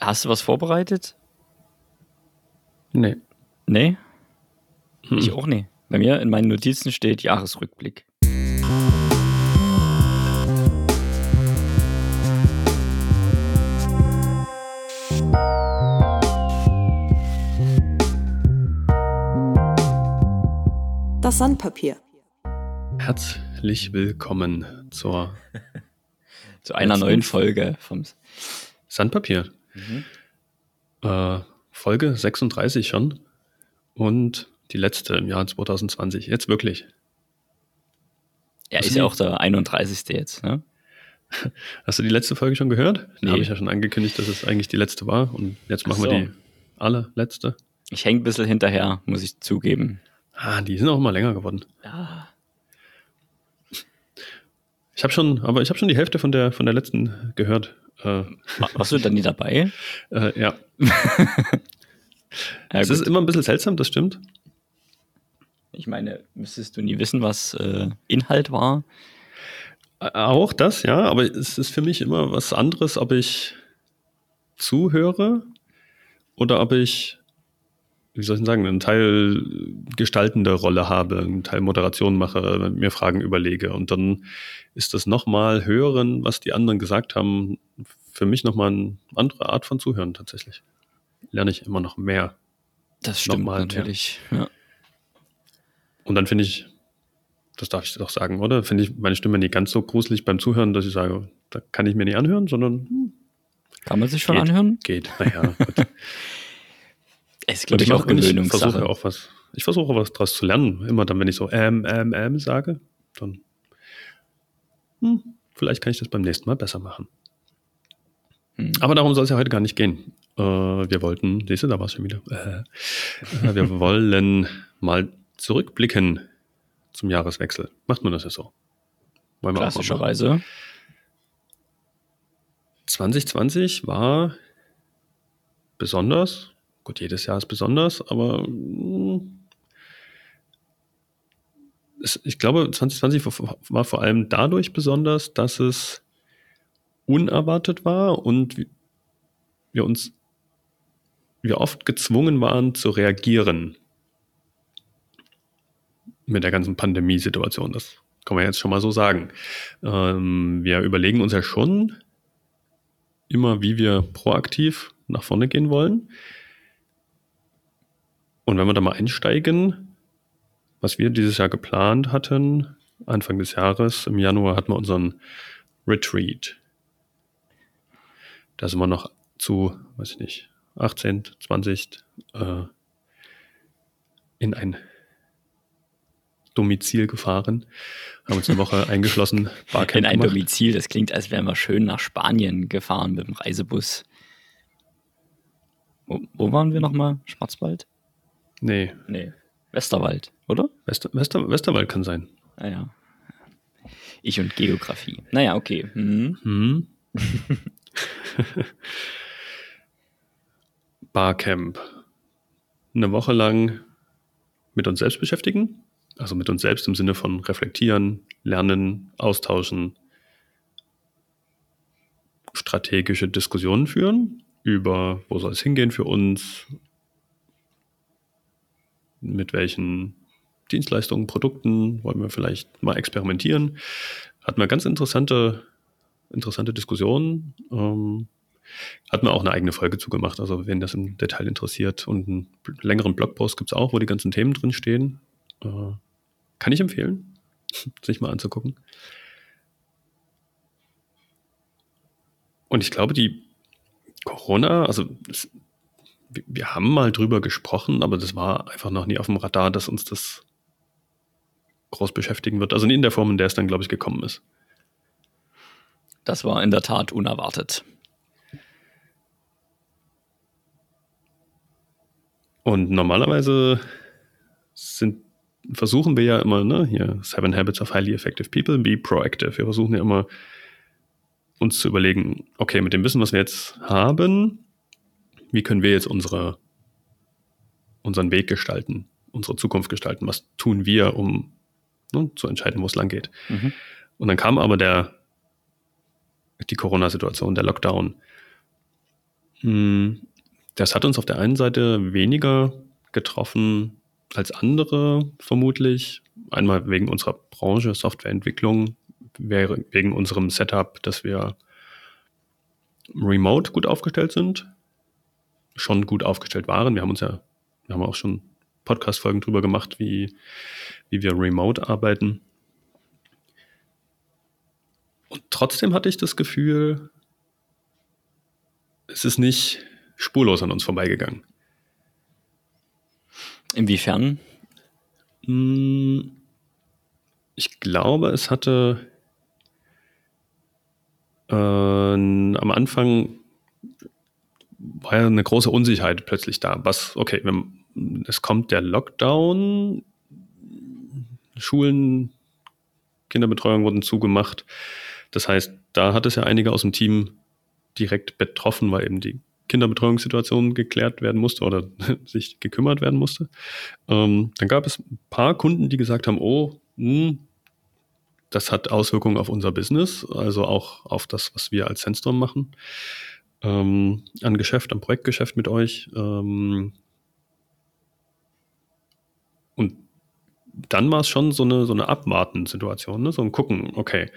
Hast du was vorbereitet? Nee. Nee? Hm. Ich auch nicht. Bei mir in meinen Notizen steht Jahresrückblick. Das Sandpapier. Herzlich willkommen zur Zu einer neuen Folge vom. Sandpapier. Mhm. Äh, Folge 36 schon. Und die letzte im Jahr 2020. Jetzt wirklich. Ja, Was ist ja auch der 31. jetzt, ne? Hast du die letzte Folge schon gehört? Da Nee. habe ich ja schon angekündigt, dass es eigentlich die letzte war. Und jetzt machen Ach wir so. die allerletzte. Ich hänge ein bisschen hinterher, muss ich zugeben. Ah, die sind auch immer länger geworden. Ja. Ich habe schon, aber ich habe schon die Hälfte von der, von der letzten gehört. Äh, War- Warst du dann nie dabei? äh, ja. Es ist immer ein bisschen seltsam, das stimmt. Ich meine, müsstest du nie wissen, was äh, Inhalt war? Äh, Auch das, ja, aber es ist für mich immer was anderes, ob ich zuhöre oder ob ich, wie soll ich denn sagen, einen Teil gestaltende Rolle habe, einen Teil Moderation mache, mir Fragen überlege und dann ist das nochmal hören, was die anderen gesagt haben, für mich nochmal eine andere Art von Zuhören tatsächlich. Lerne ich immer noch mehr. Das stimmt Nochmal, natürlich. Ja. Und dann finde ich, das darf ich doch sagen, oder? Finde ich meine Stimme nicht ganz so gruselig beim Zuhören, dass ich sage, da kann ich mir nicht anhören, sondern hm, Kann man sich schon Geht. anhören? geht. Naja, gut. Es glaube ich, auch und ich Gewöhnungssache. versuche auch was, ich versuche was daraus zu lernen. Immer dann, wenn ich so ähm, ähm, ähm sage, dann hm, vielleicht kann ich das beim nächsten Mal besser machen. Hm. Aber darum soll es ja heute gar nicht gehen. Äh, wir wollten, siehst du, da war es schon wieder. Äh, äh, wir wollen mal zurückblicken zum Jahreswechsel. Macht man das ja so? Wollen wir. Klassischerweise. 2020 war besonders. Gut, jedes Jahr ist besonders, aber mm, es, ich glaube, 2020 war- vor allem dadurch besonders, dass es unerwartet war und wir- wir uns wir oft gezwungen waren zu reagieren mit der ganzen Pandemiesituation. Das kann man jetzt schon mal so sagen. Ähm, wir überlegen uns ja schon, immer, wie wir proaktiv nach vorne gehen wollen. Und wenn wir da mal einsteigen, was wir dieses Jahr geplant hatten, Anfang des Jahres, im Januar hatten wir unseren Retreat. Da sind wir noch zu, weiß ich nicht, 18, 20 äh, in ein Domizil gefahren, haben uns eine Woche eingeschlossen, Barcamp In ein gemacht. Domizil, das klingt, als wären wir schön nach Spanien gefahren mit dem Reisebus. Wo, wo waren wir nochmal? Schwarzwald? Nee, Nee. Westerwald, oder? Wester, Wester, Westerwald kann sein. Naja. Ich und Geografie. Naja, okay. Mhm. Hm. Barcamp. Eine Woche lang mit uns selbst beschäftigen. Also mit uns selbst im Sinne von reflektieren, lernen, austauschen, strategische Diskussionen führen über, wo soll es hingehen für uns, mit welchen Dienstleistungen, Produkten wollen wir vielleicht mal experimentieren. Hatten wir ganz interessante, interessante Diskussionen. Ähm, hatten wir auch eine eigene Folge zugemacht, also wenn das im Detail interessiert. Und einen längeren Blogpost gibt es auch, wo die ganzen Themen drin stehen. Äh, kann ich empfehlen, sich mal anzugucken. Und ich glaube, die Corona, also wir- haben mal drüber gesprochen, aber das war einfach noch nie auf dem Radar, dass uns das groß beschäftigen wird. Also in der Form, in der es dann, glaube ich, gekommen ist. Das war in der Tat unerwartet. Und normalerweise sind, versuchen wir ja immer, ne, hier, Seven Habits of Highly Effective People, be proactive. Wir versuchen ja immer, uns zu überlegen, okay, mit dem Wissen, was wir jetzt haben, wie können wir jetzt unsere, unseren Weg gestalten, unsere Zukunft gestalten? Was tun wir, um ne, zu entscheiden, wo es lang geht? Mhm. Und dann kam aber der, die Corona-Situation, der Lockdown. Hm, das hat uns auf der einen Seite weniger getroffen als andere vermutlich. Einmal wegen unserer Branche, Softwareentwicklung, wegen unserem Setup, dass wir remote gut aufgestellt sind, schon gut aufgestellt waren. Wir haben uns ja, wir haben auch schon Podcast-Folgen drüber gemacht, wie, wie wir remote arbeiten. Und trotzdem hatte ich das Gefühl, es ist nicht spurlos an uns vorbeigegangen. Inwiefern? Hm, ich glaube, es hatte äh, am Anfang war ja eine große Unsicherheit plötzlich da. Was, okay, wenn, es kommt der Lockdown, Schulen, Kinderbetreuung wurden zugemacht. Das heißt, da hat es ja einige aus dem Team direkt betroffen, weil eben die Kinderbetreuungssituation geklärt werden musste oder sich gekümmert werden musste. Ähm, dann gab es ein paar Kunden, die gesagt haben, oh, mh, hm, das hat Auswirkungen auf unser Business, also auch auf das, was wir als Sandstorm machen, ähm, an Geschäft, am Projektgeschäft mit euch. Ähm, und dann war es schon so eine, so eine Abwarten-Situation, ne? so ein Gucken, okay,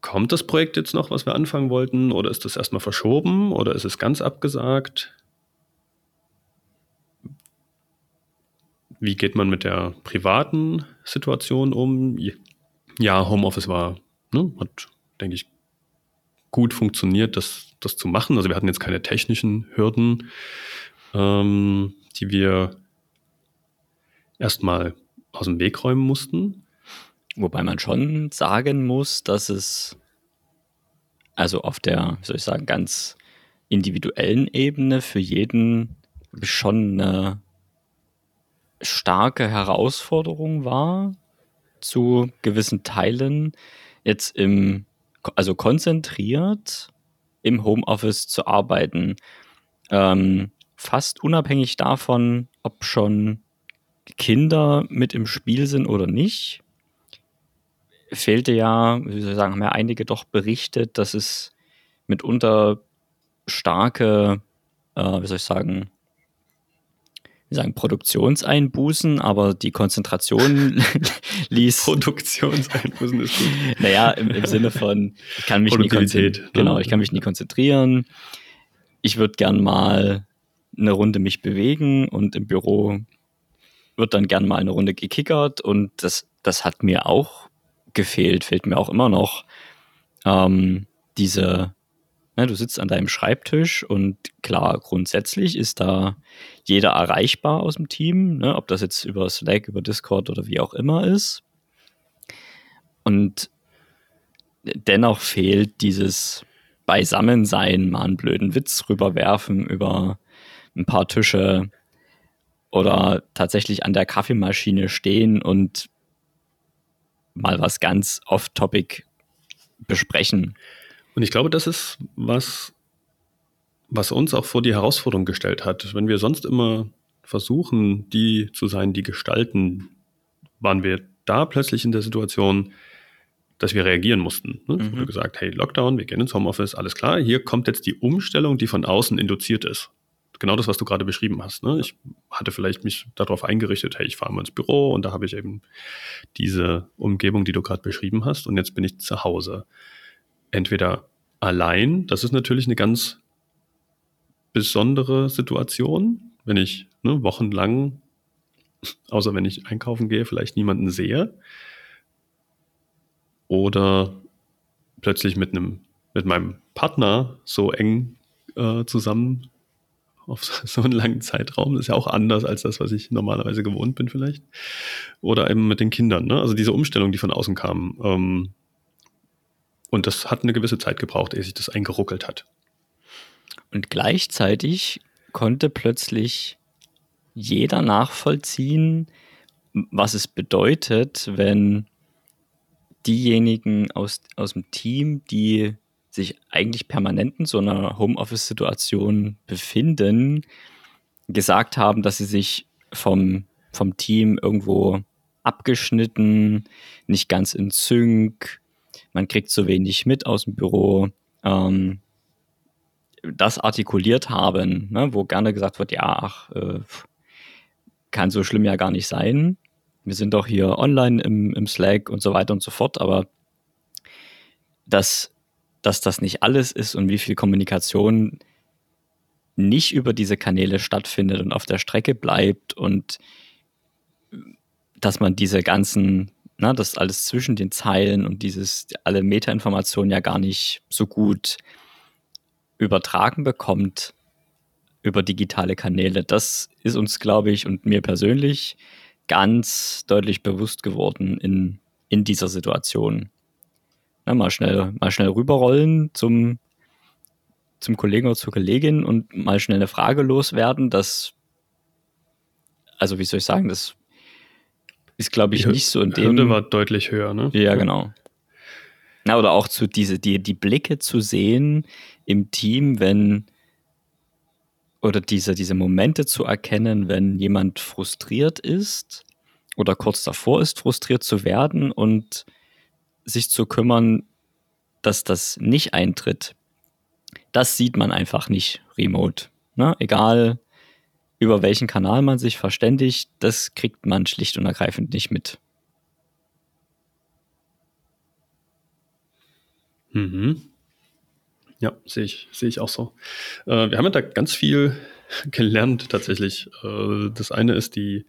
kommt das Projekt jetzt noch, was wir anfangen wollten, oder ist das erstmal verschoben oder ist es ganz abgesagt? Wie geht man mit der privaten Situation um? Ja, Homeoffice war, ne, hat, denke ich, gut funktioniert, das, das zu machen. Also wir hatten jetzt keine technischen Hürden, ähm, die wir erstmal aus dem Weg räumen mussten. Wobei man schon sagen muss, dass es also auf der, wie soll ich sagen, ganz individuellen Ebene für jeden schon eine starke Herausforderung war, zu gewissen Teilen jetzt im, also konzentriert im Homeoffice zu arbeiten. Ähm, fast unabhängig davon, ob schon Kinder mit im Spiel sind oder nicht fehlte ja, wie soll ich sagen, haben ja einige doch berichtet, dass es mitunter starke, äh, wie soll ich sagen, wie sagen, Produktionseinbußen, aber die Konzentration ließ. Produktionseinbußen ist gut. Naja, im, im Sinne von, ich kann mich nie konzentrieren. Ne? Genau, ich kann mich nie konzentrieren. Ich würde gern mal eine Runde mich bewegen und im Büro wird dann gern mal eine Runde gekickert und das, das hat mir auch gefehlt, fehlt mir auch immer noch. Ähm, diese, ne, du sitzt an deinem Schreibtisch und klar, grundsätzlich ist da jeder erreichbar aus dem Team, ne, ob das jetzt über Slack, über Discord oder wie auch immer ist. Und dennoch fehlt dieses Beisammensein, mal einen blöden Witz rüberwerfen über ein paar Tische oder tatsächlich an der Kaffeemaschine stehen und mal was ganz off-topic besprechen. Und ich glaube, das ist was, was uns auch vor die Herausforderung gestellt hat. Wenn wir sonst immer versuchen, die zu sein, die gestalten, waren wir da plötzlich in der Situation, dass wir reagieren mussten. Ne? Es wurde mhm. gesagt, hey, Lockdown, wir gehen ins Homeoffice, alles klar, hier kommt jetzt die Umstellung, die von außen induziert ist genau das, was du gerade beschrieben hast. Ne? Ich hatte vielleicht mich darauf eingerichtet, hey, ich fahre mal ins Büro und da habe ich eben diese Umgebung, die du gerade beschrieben hast und jetzt bin ich zu Hause. Entweder allein, das ist natürlich eine ganz besondere Situation, wenn ich ne, wochenlang, außer wenn ich einkaufen gehe, vielleicht niemanden sehe. Oder plötzlich mit einem, mit meinem Partner so eng äh, zusammen auf so einen langen Zeitraum. Das ist ja auch anders als das, was ich normalerweise gewohnt bin vielleicht. Oder eben mit den Kindern. Ne? Also diese Umstellung, die von außen kam. Ähm, und das hat eine gewisse Zeit gebraucht, ehe sich das eingeruckelt hat. Und gleichzeitig konnte plötzlich jeder nachvollziehen, was es bedeutet, wenn diejenigen aus, aus dem Team, die sich eigentlich permanent in so einer Homeoffice-Situation befinden, gesagt haben, dass sie sich vom, vom Team irgendwo abgeschnitten, nicht ganz in Sync, man kriegt so wenig mit aus dem Büro. Ähm, das artikuliert haben, ne, wo gerne gesagt wird, ja, ach, äh, kann so schlimm ja gar nicht sein. Wir sind doch hier online im, im Slack und so weiter und so fort, aber dass, dass das nicht alles ist und wie viel Kommunikation nicht über diese Kanäle stattfindet und auf der Strecke bleibt und dass man diese ganzen, na, das alles zwischen den Zeilen und dieses, alle Metainformationen ja gar nicht so gut übertragen bekommt über digitale Kanäle. Das ist uns, glaube ich, und mir persönlich ganz deutlich bewusst geworden in, in dieser Situation. Na, mal schnell, mal schnell rüberrollen zum, zum Kollegen oder zur Kollegin und mal schnell eine Frage loswerden. Das, also wie soll ich sagen, das ist, glaube ich, Die nicht so in dem. Hürde war deutlich höher, ne? Ja, genau. Na, oder auch zu diese, die, die Blicke zu sehen im Team, wenn oder diese, diese Momente zu erkennen, wenn jemand frustriert ist oder kurz davor ist, frustriert zu werden und sich zu kümmern, dass das nicht eintritt. Das sieht man einfach nicht remote. Ne? Egal, über welchen Kanal man sich verständigt, das kriegt man schlicht und ergreifend nicht mit. Mhm. Ja, sehe ich, sehe ich auch so. Äh, wir haben ja da ganz viel gelernt tatsächlich. Äh, das eine ist die,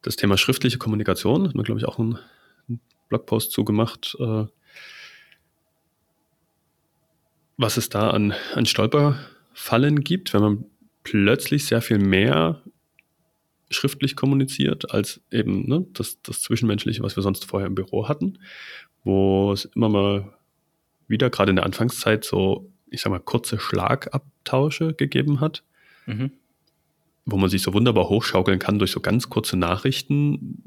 das Thema schriftliche Kommunikation. Hat man, glaube ich, auch einen, einen Blogpost zugemacht. Äh, was es da an, an Stolperfallen gibt, wenn man plötzlich sehr viel mehr schriftlich kommuniziert als eben ne, das, das Zwischenmenschliche, was wir sonst vorher im Büro hatten, wo es immer mal wieder, gerade in der Anfangszeit, so, ich sag mal, kurze Schlagabtausche gegeben hat, Mhm. wo man sich so wunderbar hochschaukeln kann durch so ganz kurze Nachrichten,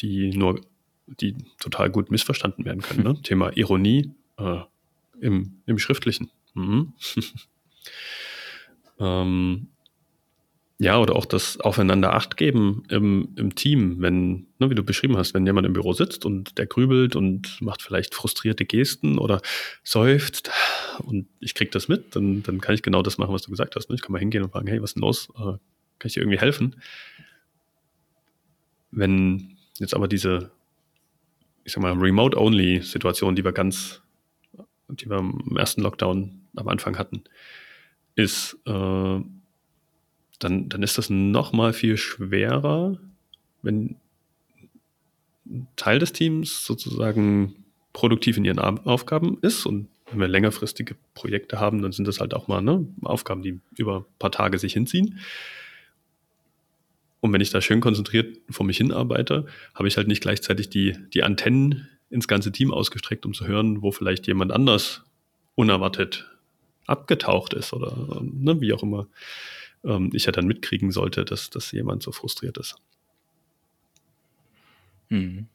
die nur, die total gut missverstanden werden können. Ne? Thema Ironie äh, im, im Schriftlichen. Mhm. ähm, ja, oder auch das Aufeinander Acht geben im, im Team, wenn, ne, wie du beschrieben hast, wenn jemand im Büro sitzt und der grübelt und macht vielleicht frustrierte Gesten oder seufzt und ich krieg das mit, dann, dann kann ich genau das machen, was du gesagt hast. Ne? Ich kann mal hingehen und fragen, hey, was ist denn los? Äh, kann ich dir irgendwie helfen? Wenn jetzt aber diese, ich sag mal, Remote-Only-Situation, die wir ganz, die wir im ersten Lockdown am Anfang hatten, ist, äh, dann, dann ist das noch mal viel schwerer, wenn ein Teil des Teams sozusagen produktiv in ihren Aufgaben ist und wenn wir längerfristige Projekte haben, dann sind das halt auch mal ne, Aufgaben, die über ein paar Tage sich hinziehen. Und wenn ich da schön konzentriert vor mich hin arbeite, habe ich halt nicht gleichzeitig die, die Antennen ins ganze Team ausgestreckt, um zu hören, wo vielleicht jemand anders unerwartet abgetaucht ist oder ne, wie auch immer ähm, ich ja dann mitkriegen sollte, dass, dass jemand so frustriert ist. Mhm.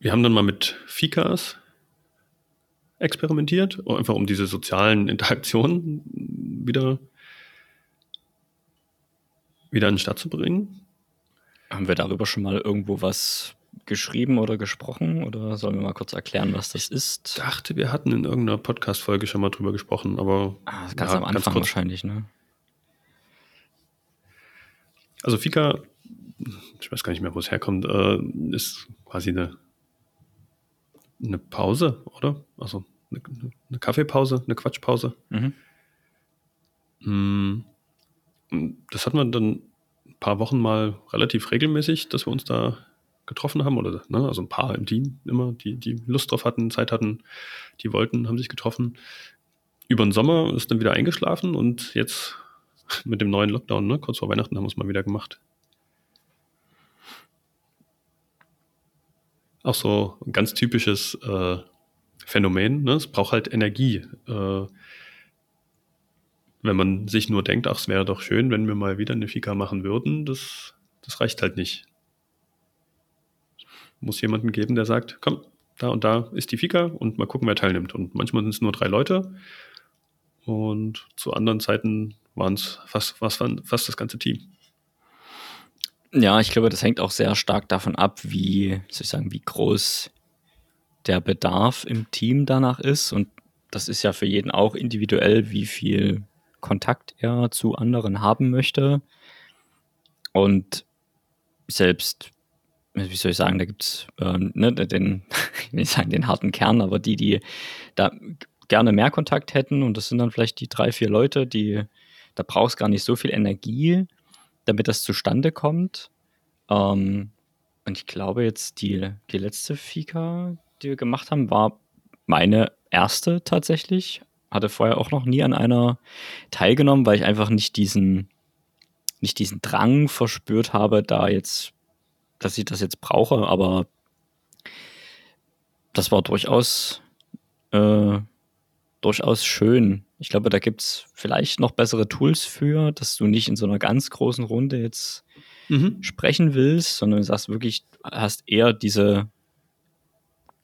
Wir haben dann mal mit Fikas experimentiert, einfach um diese sozialen Interaktionen wieder, wieder an den Start zu bringen. Haben wir darüber schon mal irgendwo was geschrieben oder gesprochen? Oder sollen wir mal kurz erklären, was das ist? Ich dachte, wir hatten in irgendeiner Podcast-Folge schon mal drüber gesprochen, aber Ah, ganz Ja, am ganz Anfang kurz. wahrscheinlich, ne? Also Fika, ich weiß gar nicht mehr, wo es herkommt, äh, ist quasi eine, eine Pause, oder? Also eine, eine Kaffeepause, eine Quatschpause. Mhm. Mm, Das hatten wir dann ein paar Wochen mal relativ regelmäßig, dass wir uns da getroffen haben, oder ne, also ein paar im Team immer, die, die Lust drauf hatten, Zeit hatten, die wollten, haben sich getroffen. Über den Sommer ist dann wieder eingeschlafen und jetzt mit dem neuen Lockdown, ne, kurz vor Weihnachten, haben wir es mal wieder gemacht. Auch so ein ganz typisches äh, Phänomen, ne? es braucht halt Energie. Äh, wenn man sich nur denkt, ach, es wäre doch schön, wenn wir mal wieder eine Fika machen würden, das, das reicht halt nicht. Muss jemanden geben, der sagt, komm, da und da ist die Fika und mal gucken, wer teilnimmt. Und manchmal sind es nur drei Leute und zu anderen Zeiten waren es fast, fast, fast das ganze Team. Ja, ich glaube, das hängt auch sehr stark davon ab, wie, soll ich sagen, wie groß der Bedarf im Team danach ist. Und das ist ja für jeden auch individuell, wie viel Kontakt er zu anderen haben möchte. Und selbst, wie soll ich sagen, da gibt es ähm, ne, den, ich will nicht sagen den harten Kern, aber die, die da gerne mehr Kontakt hätten, und das sind dann vielleicht die drei, vier Leute, die, da brauchst gar nicht so viel Energie, damit das zustande kommt. Ähm, und ich glaube jetzt, die, die letzte Fika, die wir gemacht haben, war meine erste tatsächlich. Hatte vorher auch noch nie an einer teilgenommen, weil ich einfach nicht diesen, nicht diesen Drang verspürt habe, da jetzt, dass ich das jetzt brauche, aber das war durchaus, äh, durchaus schön. Ich glaube, da gibt es vielleicht noch bessere Tools für, dass du nicht in so einer ganz großen Runde jetzt mhm. sprechen willst, sondern du sagst wirklich, hast eher diese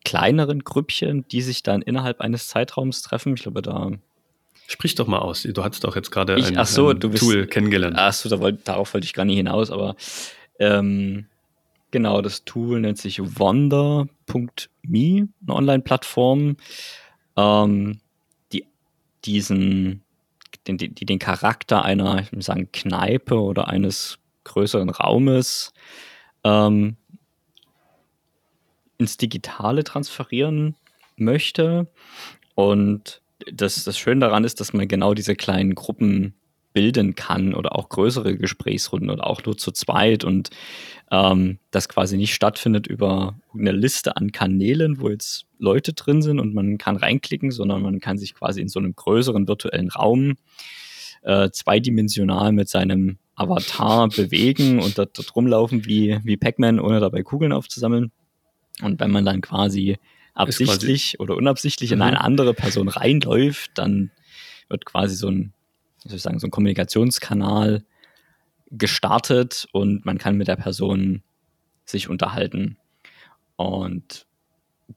kleineren Grüppchen, die sich dann innerhalb eines Zeitraums treffen. Ich glaube, da. Sprich doch mal aus. Du hattest doch jetzt gerade ein, ach so, ein du bist, Tool kennengelernt. Ach so, da wollt, darauf wollte ich gar nicht hinaus, aber ähm, genau, das Tool nennt sich Wonder.me, eine Online-Plattform, ähm, die diesen, den, die, den Charakter einer, ich würde sagen, Kneipe oder eines größeren Raumes ähm, ins Digitale transferieren möchte. Und das, das Schöne daran ist, dass man genau diese kleinen Gruppen bilden kann oder auch größere Gesprächsrunden oder auch nur zu zweit und ähm, das quasi nicht stattfindet über eine Liste an Kanälen, wo jetzt Leute drin sind und man kann reinklicken, sondern man kann sich quasi in so einem größeren virtuellen Raum äh, zweidimensional mit seinem Avatar bewegen und dort, dort rumlaufen wie, wie Pac-Man, ohne dabei Kugeln aufzusammeln. Und wenn man dann quasi absichtlich quasi oder unabsichtlich in eine mhm. andere Person reinläuft, dann wird quasi so ein, wie soll ich sagen, so ein Kommunikationskanal gestartet und man kann mit der Person sich unterhalten. Und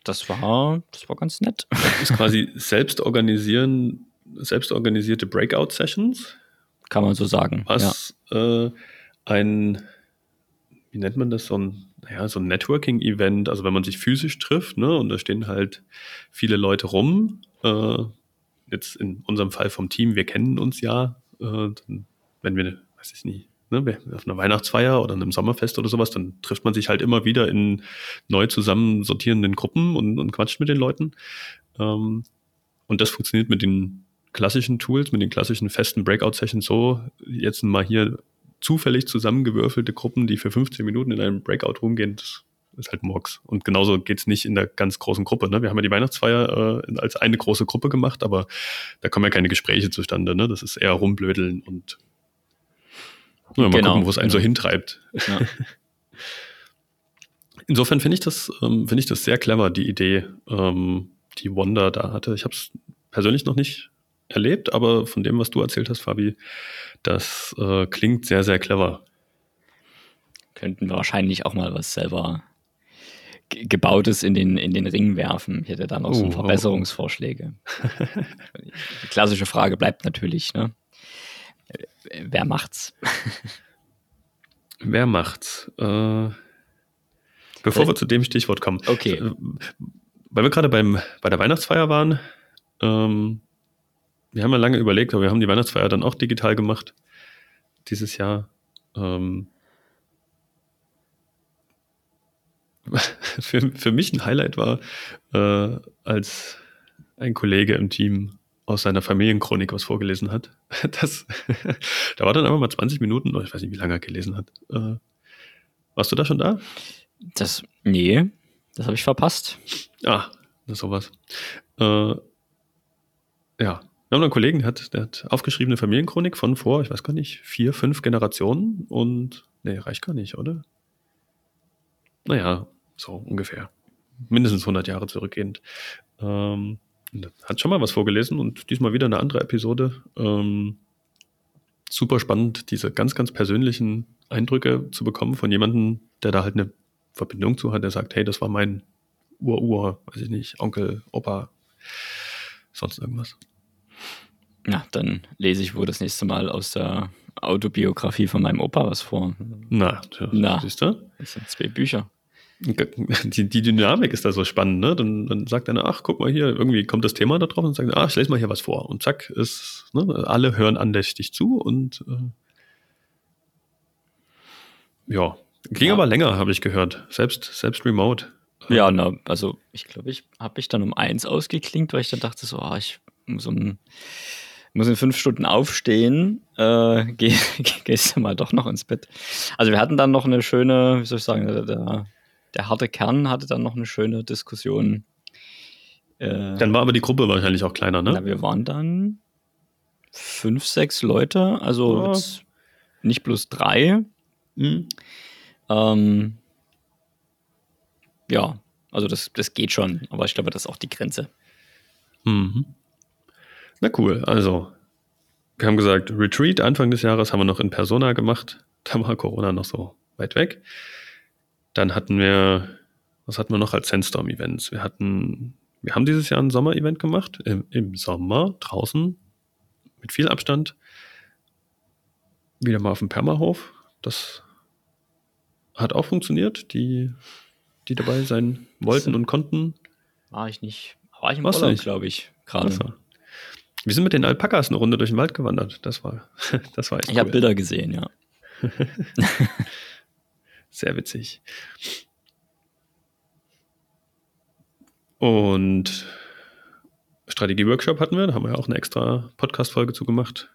das war, das war ganz nett. Das ist quasi selbst organisieren, selbst organisierte Breakout-Sessions. Kann man so sagen. Was ja. äh, ein, wie nennt man das, so ein ja, so ein Networking-Event, also wenn man sich physisch trifft, ne, und da stehen halt viele Leute rum, äh, jetzt in unserem Fall vom Team, wir kennen uns ja, äh, wenn wir, weiß ich nicht, ne, auf einer Weihnachtsfeier oder einem Sommerfest oder sowas, dann trifft man sich halt immer wieder in neu zusammen sortierenden Gruppen und, und quatscht mit den Leuten. Ähm, und das funktioniert mit den klassischen Tools, mit den klassischen festen Breakout-Sessions so, jetzt mal hier zufällig zusammengewürfelte Gruppen, die für 15 Minuten in einem Breakout rumgehen, das ist halt Murks. Und genauso geht's nicht in der ganz großen Gruppe. Ne? Wir haben ja die Weihnachtsfeier äh, als eine große Gruppe gemacht, aber da kommen ja keine Gespräche zustande. Ne? Das ist eher rumblödeln und ja, mal genau, gucken, wo es einen genau. so hintreibt. Ja. Insofern finde ich das, ähm, finde ich das sehr clever, die Idee, ähm, die Wanda da hatte. Ich habe es persönlich noch nicht erlebt, aber von dem, was du erzählt hast, Fabi, das äh, klingt sehr, sehr clever. Könnten wir wahrscheinlich auch mal was selber gebautes in den, in den Ring werfen. Ich hätte da noch oh, so Verbesserungsvorschläge. Oh, oh. Die klassische Frage bleibt natürlich, ne? Wer macht's? Wer macht's? Äh, bevor äh, wir zu dem Stichwort kommen. Okay. Äh, weil wir gerade beim, bei der Weihnachtsfeier waren, ähm, wir haben ja lange überlegt, aber wir haben die Weihnachtsfeier dann auch digital gemacht dieses Jahr. Ähm, für, für mich ein Highlight war, äh, als ein Kollege im Team aus seiner Familienchronik was vorgelesen hat. Das, da war dann einfach mal 20 Minuten, ich weiß nicht, wie lange er gelesen hat. Äh, warst du da schon da? Das, nee, das habe ich verpasst. Ah, das ist sowas. Äh, ja, wir haben einen Kollegen, der hat, der hat aufgeschriebene Familienchronik von vor, ich weiß gar nicht, vier, fünf Generationen und, nee, reicht gar nicht, oder? Naja, so ungefähr. Mindestens 100 Jahre zurückgehend. Ähm, hat schon mal was vorgelesen und diesmal wieder eine andere Episode. Ähm, super spannend, diese ganz, ganz persönlichen Eindrücke zu bekommen von jemandem, der da halt eine Verbindung zu hat, der sagt, hey, das war mein Ur-Ur, weiß ich nicht, Onkel, Opa, sonst irgendwas. Ja, dann lese ich wohl das nächste Mal aus der Autobiografie von meinem Opa was vor. Na, Na siehst du? Das sind zwei Bücher. Die, die Dynamik ist da so spannend, ne? Dann, dann sagt einer, ach, guck mal hier, irgendwie kommt das Thema da drauf und sagt, ach, ich lese mal hier was vor. Und zack, ist, ne, alle hören andächtig zu und äh, ja, ging Ja. aber länger, habe ich gehört. Selbst, selbst remote. Ja, na, also ich glaube, ich habe mich dann um eins ausgeklinkt, weil ich dann dachte so, ah, ich muss um muss in fünf Stunden aufstehen, äh, geh, gehst du mal doch noch ins Bett. Also wir hatten dann noch eine schöne, wie soll ich sagen, der, der, der harte Kern hatte dann noch eine schöne Diskussion. Äh, Dann war aber die Gruppe wahrscheinlich auch kleiner, ne? na, wir waren dann fünf, sechs Leute, also Ja. jetzt nicht bloß drei. Mhm. Ähm, ja, also das, das geht schon, aber ich glaube, das ist auch die Grenze. Mhm. Na cool, also wir haben gesagt, Retreat Anfang des Jahres haben wir noch in Persona gemacht. Da war Corona noch so weit weg. Dann hatten wir, was hatten wir noch als Sandstorm-Events? Wir hatten, wir haben dieses Jahr ein Sommer-Event gemacht, im, im Sommer, draußen, mit viel Abstand. Wieder mal auf dem Permahof. Das hat auch funktioniert. Die, die dabei sein wollten und konnten. War ich nicht, war ich im Warst Urlaub, glaube ich, gerade. War- Wir sind mit den Alpakas eine Runde durch den Wald gewandert. Das war, das war echt Ich habe cool. Bilder gesehen, ja. Sehr witzig. Und Strategie-Workshop hatten wir, da haben wir ja auch eine extra Podcast-Folge zu gemacht.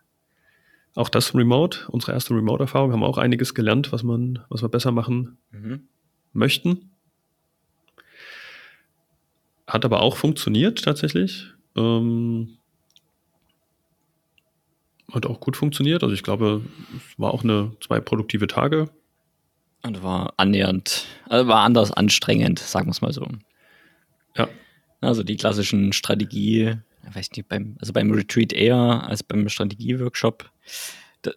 Auch das Remote, unsere erste Remote-Erfahrung, haben wir auch einiges gelernt, was man, was wir besser machen Mhm. möchten. Hat aber auch funktioniert tatsächlich. Ähm, hat auch gut funktioniert. Also ich glaube, es war auch eine zwei produktive Tage. Und war annähernd, also war anders anstrengend, sagen wir es mal so. Ja. Also die klassischen Strategie, weiß nicht, beim, also beim Retreat eher als beim Strategie-Workshop,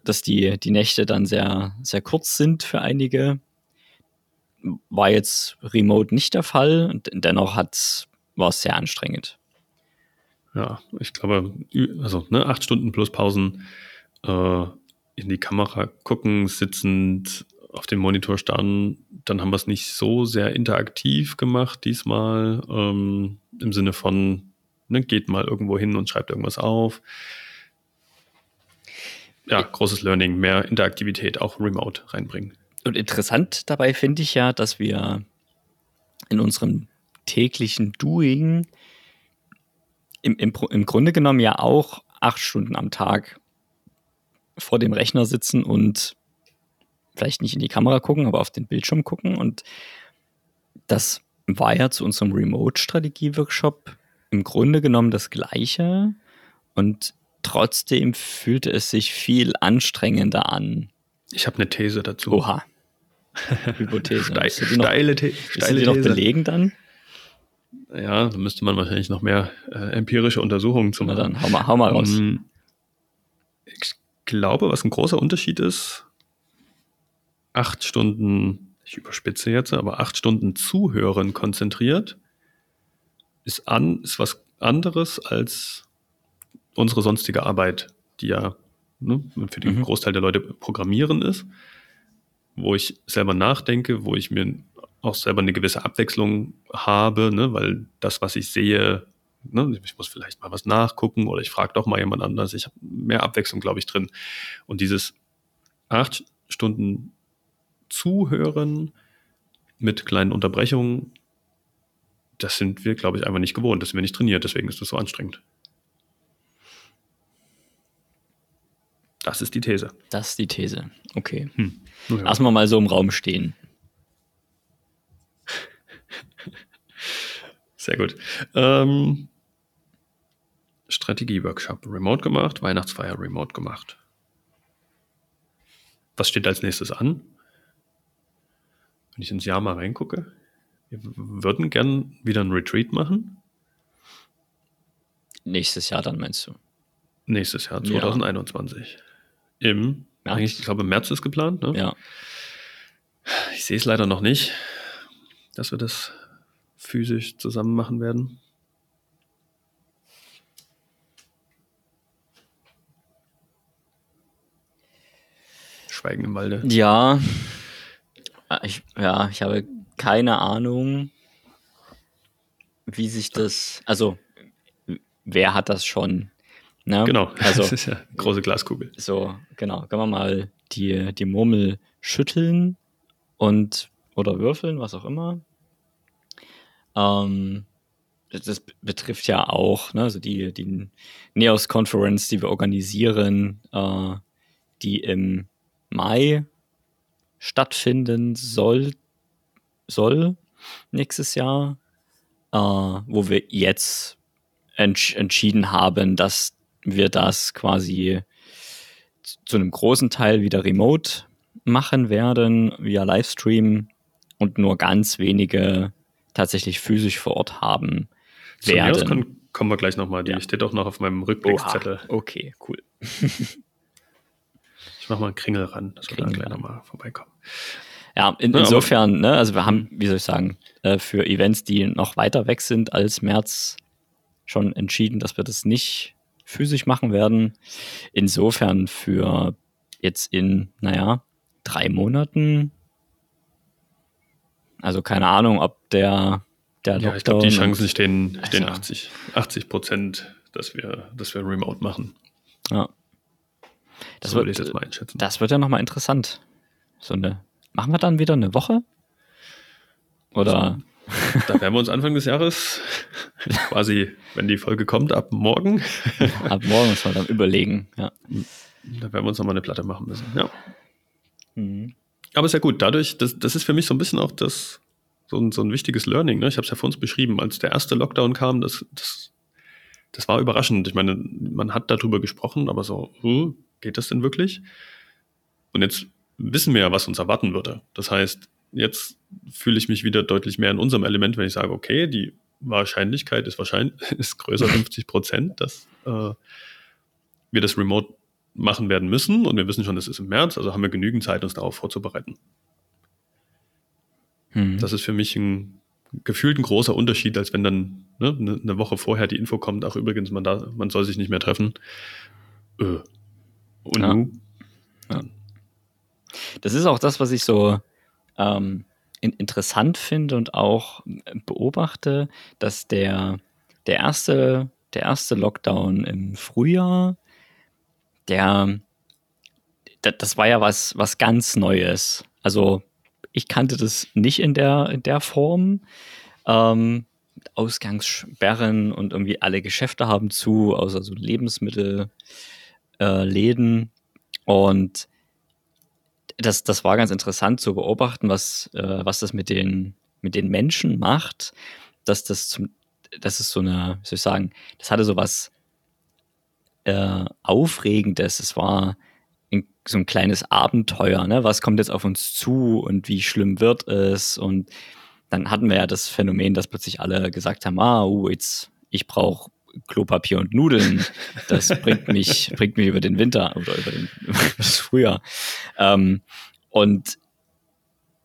dass die, die Nächte dann sehr, sehr kurz sind für einige. War jetzt remote nicht der Fall und dennoch war es sehr anstrengend. Ja, ich glaube, also ne, acht Stunden plus Pausen äh, in die Kamera gucken, sitzend auf den Monitor starren, dann haben wir es nicht so sehr interaktiv gemacht diesmal, ähm, im Sinne von, ne, geht mal irgendwo hin und schreibt irgendwas auf. Ja, großes Learning, mehr Interaktivität, auch remote reinbringen. Und interessant dabei finde ich ja, dass wir in unserem täglichen Doing im, im, im Grunde genommen ja auch acht Stunden am Tag vor dem Rechner sitzen und vielleicht nicht in die Kamera gucken, aber auf den Bildschirm gucken. Und das war ja zu unserem Remote-Strategie-Workshop im Grunde genommen das Gleiche. Und trotzdem fühlte es sich viel anstrengender an. Ich habe eine These dazu. Oha. Hypothese. Steil, die noch, steile, The willst du steile noch These. belegen dann? Ja, da müsste man wahrscheinlich noch mehr äh, empirische Untersuchungen zu Na machen. dann, hau mal, hau mal raus. Mm, Ich glaube, was ein großer Unterschied ist, acht Stunden, ich überspitze jetzt, aber acht Stunden zuhören konzentriert, ist, an, ist was anderes als unsere sonstige Arbeit, die ja ne, für den Mhm. Großteil der Leute Programmieren ist, wo ich selber nachdenke, wo ich mir auch selber eine gewisse Abwechslung habe, ne, weil das, was ich sehe, ne, ich muss vielleicht mal was nachgucken oder ich frage doch mal jemand anders. Ich habe mehr Abwechslung, glaube ich, drin. Und dieses acht Stunden Zuhören mit kleinen Unterbrechungen, das sind wir, glaube ich, einfach nicht gewohnt. Das sind wir nicht trainiert, deswegen ist das so anstrengend. Das ist die These. Das ist die These. Okay. Hm. Ja. Lassen wir mal so im Raum stehen. Sehr gut. Ähm, Strategie-Workshop remote gemacht, Weihnachtsfeier remote gemacht. Was steht als nächstes an? Wenn ich ins Jahr mal reingucke, wir würden gern wieder ein Retreat machen. Nächstes Jahr dann meinst du? Nächstes Jahr, Ja. 2021. Im, März. eigentlich, ich glaube, März ist geplant. Ne? Ja. Ich sehe es leider noch nicht, dass wir das physisch zusammen machen werden. Schweigen im Walde. Ja. Ich, ja, ich habe keine Ahnung, wie sich das, also wer hat das schon? Ne? Genau, Also das ist ja eine große Glaskugel. so, genau, können wir mal die, die Murmel schütteln und oder würfeln, was auch immer. Ähm, das, das betrifft ja auch, ne, also die, die Neos Conference, die wir organisieren, äh, die im Mai stattfinden soll, soll nächstes Jahr, äh, wo wir jetzt entsch entschieden haben, dass wir das quasi zu einem großen Teil wieder remote machen werden, via Livestream und nur ganz wenige tatsächlich physisch vor Ort haben Zu mir aus werden. kommen, wir gleich nochmal. Die Ja. steht auch noch auf meinem Rückblickszettel. okay, cool. Ich mach mal einen Kringel ran, dass wir da Kringel gleich nochmal vorbeikommen. Ja, in, Ja, insofern, ne, also wir haben, wie soll ich sagen, äh, für Events, die noch weiter weg sind als März, schon entschieden, dass wir das nicht physisch machen werden. Insofern für jetzt in, naja, drei Monaten. Also keine Ahnung, ob der, der Ja, ich glaube, die Lockdown Chancen stehen, stehen Also- 80, 80 Prozent, dass wir, dass wir remote machen. Ja. Das so würde wird, ich jetzt mal einschätzen. Das wird ja nochmal interessant. So eine, machen wir dann wieder eine Woche? Oder? Da werden wir uns Anfang des Jahres quasi, wenn die Folge kommt, ab morgen, Ab morgen müssen wir dann überlegen. Ja. da werden wir uns nochmal eine Platte machen müssen. Ja. Mhm. Aber ist ja gut, dadurch, das, das ist für mich so ein bisschen auch das, so ein, so ein wichtiges Learning. Ne? Ich habe es ja vor uns beschrieben, als der erste Lockdown kam, das, das, das war überraschend. Ich meine, man hat darüber gesprochen, aber so, hm, geht das denn wirklich? Und jetzt wissen wir ja, was uns erwarten würde. Das heißt, jetzt fühle ich mich wieder deutlich mehr in unserem Element, wenn ich sage, okay, die Wahrscheinlichkeit ist wahrscheinlich ist größer 50 Prozent, dass äh, wir das remote machen werden müssen. Und wir wissen schon, es ist im März, also haben wir genügend Zeit, uns darauf vorzubereiten. Mhm. Das ist für mich ein gefühlt ein großer Unterschied, als wenn dann ne, ne- eine Woche vorher die Info kommt, ach übrigens, man, da, man soll sich nicht mehr treffen. Äh. Und Ja. nu? Das ist auch das, was ich so ähm, in, interessant finde und auch beobachte, dass der, der, erste, der erste Lockdown im Frühjahr, der, da- das war ja was, was ganz Neues. Also ich kannte das nicht in der, in der Form. Ähm, Ausgangssperren und irgendwie alle Geschäfte haben zu, außer so Lebensmittelläden. Äh, und das, das war ganz interessant zu beobachten, was, äh, was das mit den, mit den Menschen macht, dass das zum, das ist so eine, wie soll ich sagen, das hatte so was äh, Aufregendes. Es war ein, so ein kleines Abenteuer, ne? Was kommt jetzt auf uns zu und wie schlimm wird es? Und dann hatten wir ja das Phänomen, dass plötzlich alle gesagt haben, ah, uh, jetzt, ich brauche Klopapier und Nudeln. Das bringt mich, bringt mich über den Winter oder über, den, über das Frühjahr. Ähm, und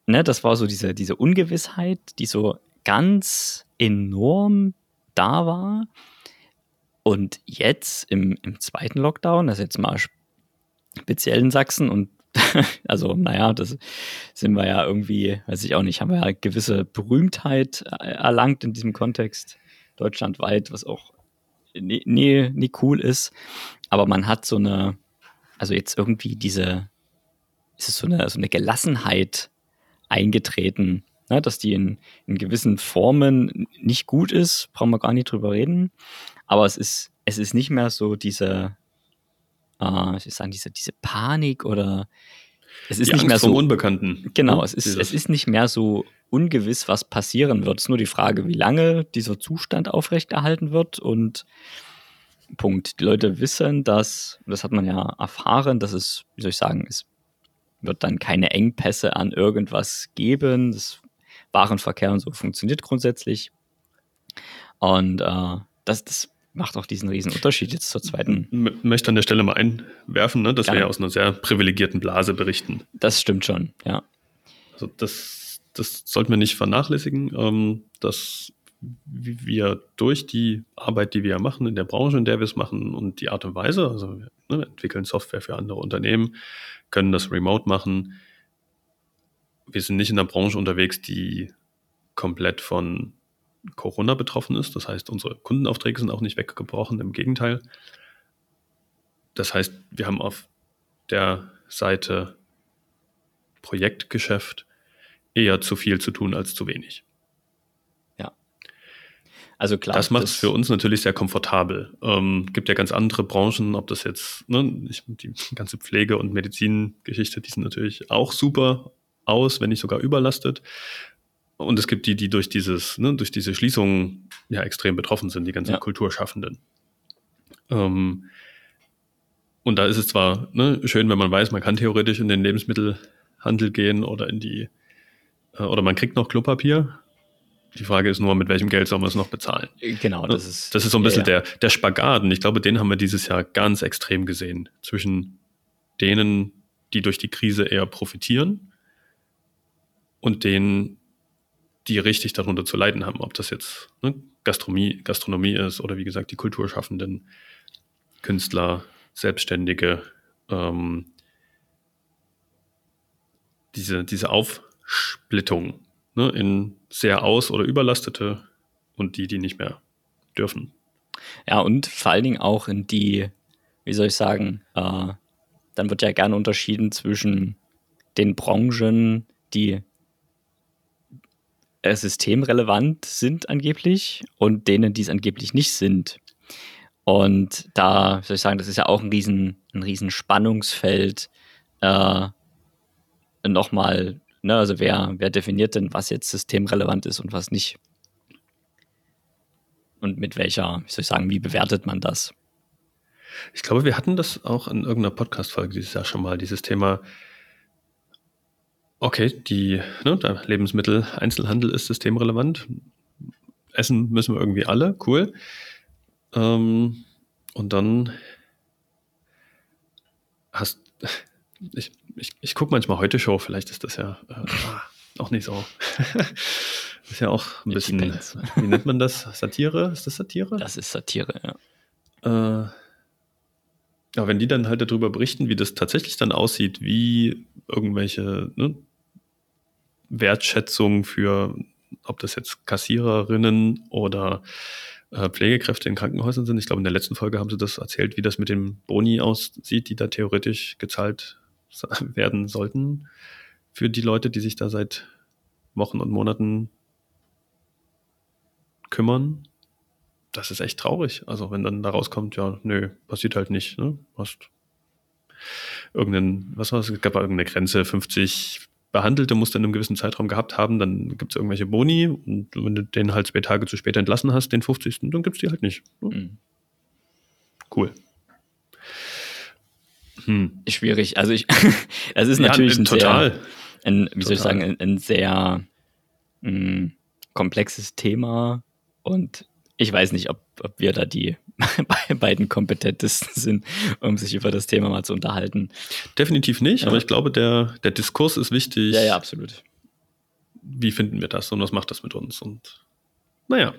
ne, das war so diese, diese Ungewissheit, die so ganz enorm da war. Und jetzt im, im zweiten Lockdown, das ist jetzt mal speziell in Sachsen und also, naja, das sind wir ja irgendwie, weiß ich auch nicht, haben wir ja gewisse Berühmtheit äh, erlangt in diesem Kontext, deutschlandweit, was auch nie, nie, nie cool ist. Aber man hat so eine, also jetzt irgendwie diese, ist es so eine, so eine Gelassenheit eingetreten, ne, dass die in, in gewissen Formen nicht gut ist, brauchen wir gar nicht drüber reden. Aber es ist, es ist nicht mehr so diese, äh, ich sagen, diese, diese Panik oder es ist Die nicht Angst mehr so. Unbekannten. Genau, Ne? es ist, Dieses- es ist nicht mehr so ungewiss, was passieren wird. Es ist nur die Frage, wie lange dieser Zustand aufrechterhalten wird und Punkt. Die Leute wissen, dass, das hat man ja erfahren, dass es, wie soll ich sagen, es wird dann keine Engpässe an irgendwas geben. Das Warenverkehr und so funktioniert grundsätzlich. Und äh, das, das macht auch diesen riesen Unterschied jetzt zur zweiten. M möchte an der Stelle mal einwerfen, ne, dass wir Gerne. ja aus einer sehr privilegierten Blase berichten. Das stimmt schon, ja. Also das, das sollten wir nicht vernachlässigen, ähm, dass wir durch die Arbeit, die wir machen in der Branche, in der wir es machen und die Art und Weise, also wir ne, entwickeln Software für andere Unternehmen, können das remote machen. Wir sind nicht in einer Branche unterwegs, die komplett von Corona betroffen ist. Das heißt, unsere Kundenaufträge sind auch nicht weggebrochen, im Gegenteil. Das heißt, wir haben auf der Seite Projektgeschäft eher zu viel zu tun als zu wenig. Ja. Also klar. Das macht es für uns natürlich sehr komfortabel. Ähm, gibt ja ganz andere Branchen, ob das jetzt, ne, ich, die ganze Pflege- und Medizingeschichte, die sind natürlich auch super aus, wenn nicht sogar überlastet. Und es gibt die, die durch dieses, ne, durch diese Schließungen ja extrem betroffen sind, die ganzen ja. Kulturschaffenden. Ähm, und da ist es zwar ne, schön, wenn man weiß, man kann theoretisch in den Lebensmittelhandel gehen oder in die, äh, oder man kriegt noch Klopapier. Die Frage ist nur, mit welchem Geld soll man es noch bezahlen? Genau, das ist. Das ist so ein bisschen ja, ja. Der, der Spagat. Und ich glaube, den haben wir dieses Jahr ganz extrem gesehen. Zwischen denen, die durch die Krise eher profitieren und denen, die richtig darunter zu leiden haben. Ob das jetzt ne, Gastronomie, Gastronomie ist oder wie gesagt die Kulturschaffenden, Künstler, Selbstständige, ähm, diese, diese Aufsplittung ne, in sehr aus- oder überlastete und die, die nicht mehr dürfen. Ja, und vor allen Dingen auch in die, wie soll ich sagen, äh, dann wird ja gerne unterschieden zwischen den Branchen, die systemrelevant sind angeblich und denen, die es angeblich nicht sind. Und da soll ich sagen, das ist ja auch ein riesen, ein riesen Spannungsfeld. Äh, Nochmal, ne, also wer, wer definiert denn, was jetzt systemrelevant ist und was nicht? Und mit welcher, wie soll ich sagen, wie bewertet man das? Ich glaube, wir hatten das auch in irgendeiner Podcast-Folge dieses Jahr schon mal, dieses Thema, okay, die, ne, der Lebensmittel-Einzelhandel ist systemrelevant. Essen müssen wir irgendwie alle, cool. Ähm, und dann hast ich, ich, ich gucke manchmal heute Show, vielleicht ist das ja äh, auch nicht so. ist ja auch ein bisschen, wie nennt man das? Satire? Ist das Satire? Das ist Satire, ja. Äh, aber wenn die dann halt darüber berichten, wie das tatsächlich dann aussieht, wie irgendwelche ne, Wertschätzung für, ob das jetzt Kassiererinnen oder äh, Pflegekräfte in Krankenhäusern sind. Ich glaube, in der letzten Folge haben sie das erzählt, wie das mit dem Boni aussieht, die da theoretisch gezahlt werden sollten für die Leute, die sich da seit Wochen und Monaten kümmern. Das ist echt traurig. Also wenn dann da rauskommt, ja, nö, passiert halt nicht. Ne? Hast irgendeinen, was war es, gab irgendeine Grenze, 50 Behandelte musst du in einem gewissen Zeitraum gehabt haben, dann gibt es irgendwelche Boni und wenn du den halt zwei Tage zu spät entlassen hast, den 50. dann gibt es die halt nicht. Mhm. Cool. Hm. Schwierig. Also ich, es ist natürlich ja, ein total. sehr, ein, wie total. soll ich sagen, ein, ein sehr mh, hm, komplexes Thema und ich weiß nicht, ob, ob wir da die beiden kompetentesten sind, um sich über das Thema mal zu unterhalten. Definitiv nicht, ja. aber ich glaube, der, der Diskurs ist wichtig. Ja, ja, absolut. Wie finden wir das und was macht das mit uns? Und naja.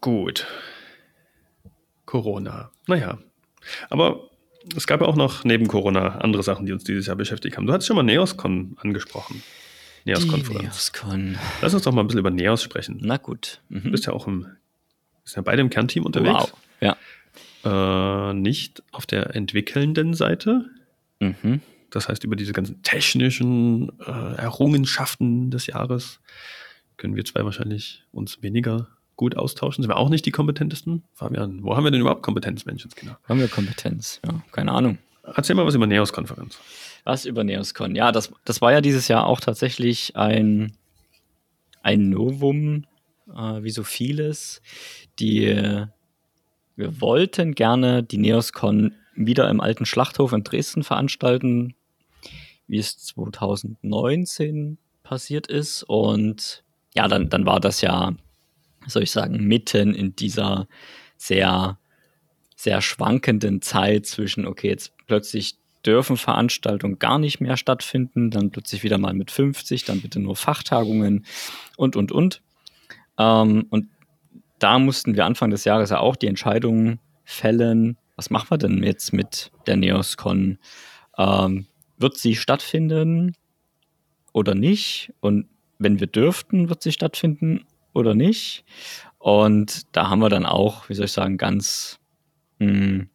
Gut. Corona. Naja. Aber es gab ja auch noch neben Corona andere Sachen, die uns dieses Jahr beschäftigt haben. Du hattest schon mal Neoscon angesprochen. Neos-Konferenz. Neos Lass uns doch mal ein bisschen über Neos sprechen. Na gut. Mhm. Du bist ja auch im, bist ja beide im Kernteam unterwegs. Wow. Ja. Äh, nicht auf der entwickelnden Seite. Mhm. Das heißt, über diese ganzen technischen äh, Errungenschaften des Jahres können wir zwei wahrscheinlich uns weniger gut austauschen. Sind wir auch nicht die kompetentesten? Fabian, wo haben wir denn überhaupt Kompetenz, Menschenskinder? Haben wir Kompetenz? Ja, keine Ahnung. Erzähl mal was über Neos-Konferenz. Was über Neoscon? Ja, das, das war ja dieses Jahr auch tatsächlich ein, ein Novum, äh, wie so vieles. Die, wir wollten gerne die Neoscon wieder im alten Schlachthof in Dresden veranstalten, wie es 2019 passiert ist. Und ja, dann, dann war das ja, soll ich sagen, mitten in dieser sehr, sehr schwankenden Zeit zwischen, okay, jetzt plötzlich dürfen Veranstaltungen gar nicht mehr stattfinden, dann plötzlich wieder mal mit 50, dann bitte nur Fachtagungen und, und, und. Ähm, und da mussten wir Anfang des Jahres ja auch die Entscheidung fällen, was machen wir denn jetzt mit der NeosCon? Ähm, wird sie stattfinden oder nicht? Und wenn wir dürften, wird sie stattfinden oder nicht? Und da haben wir dann auch, wie soll ich sagen, ganz mh, hm,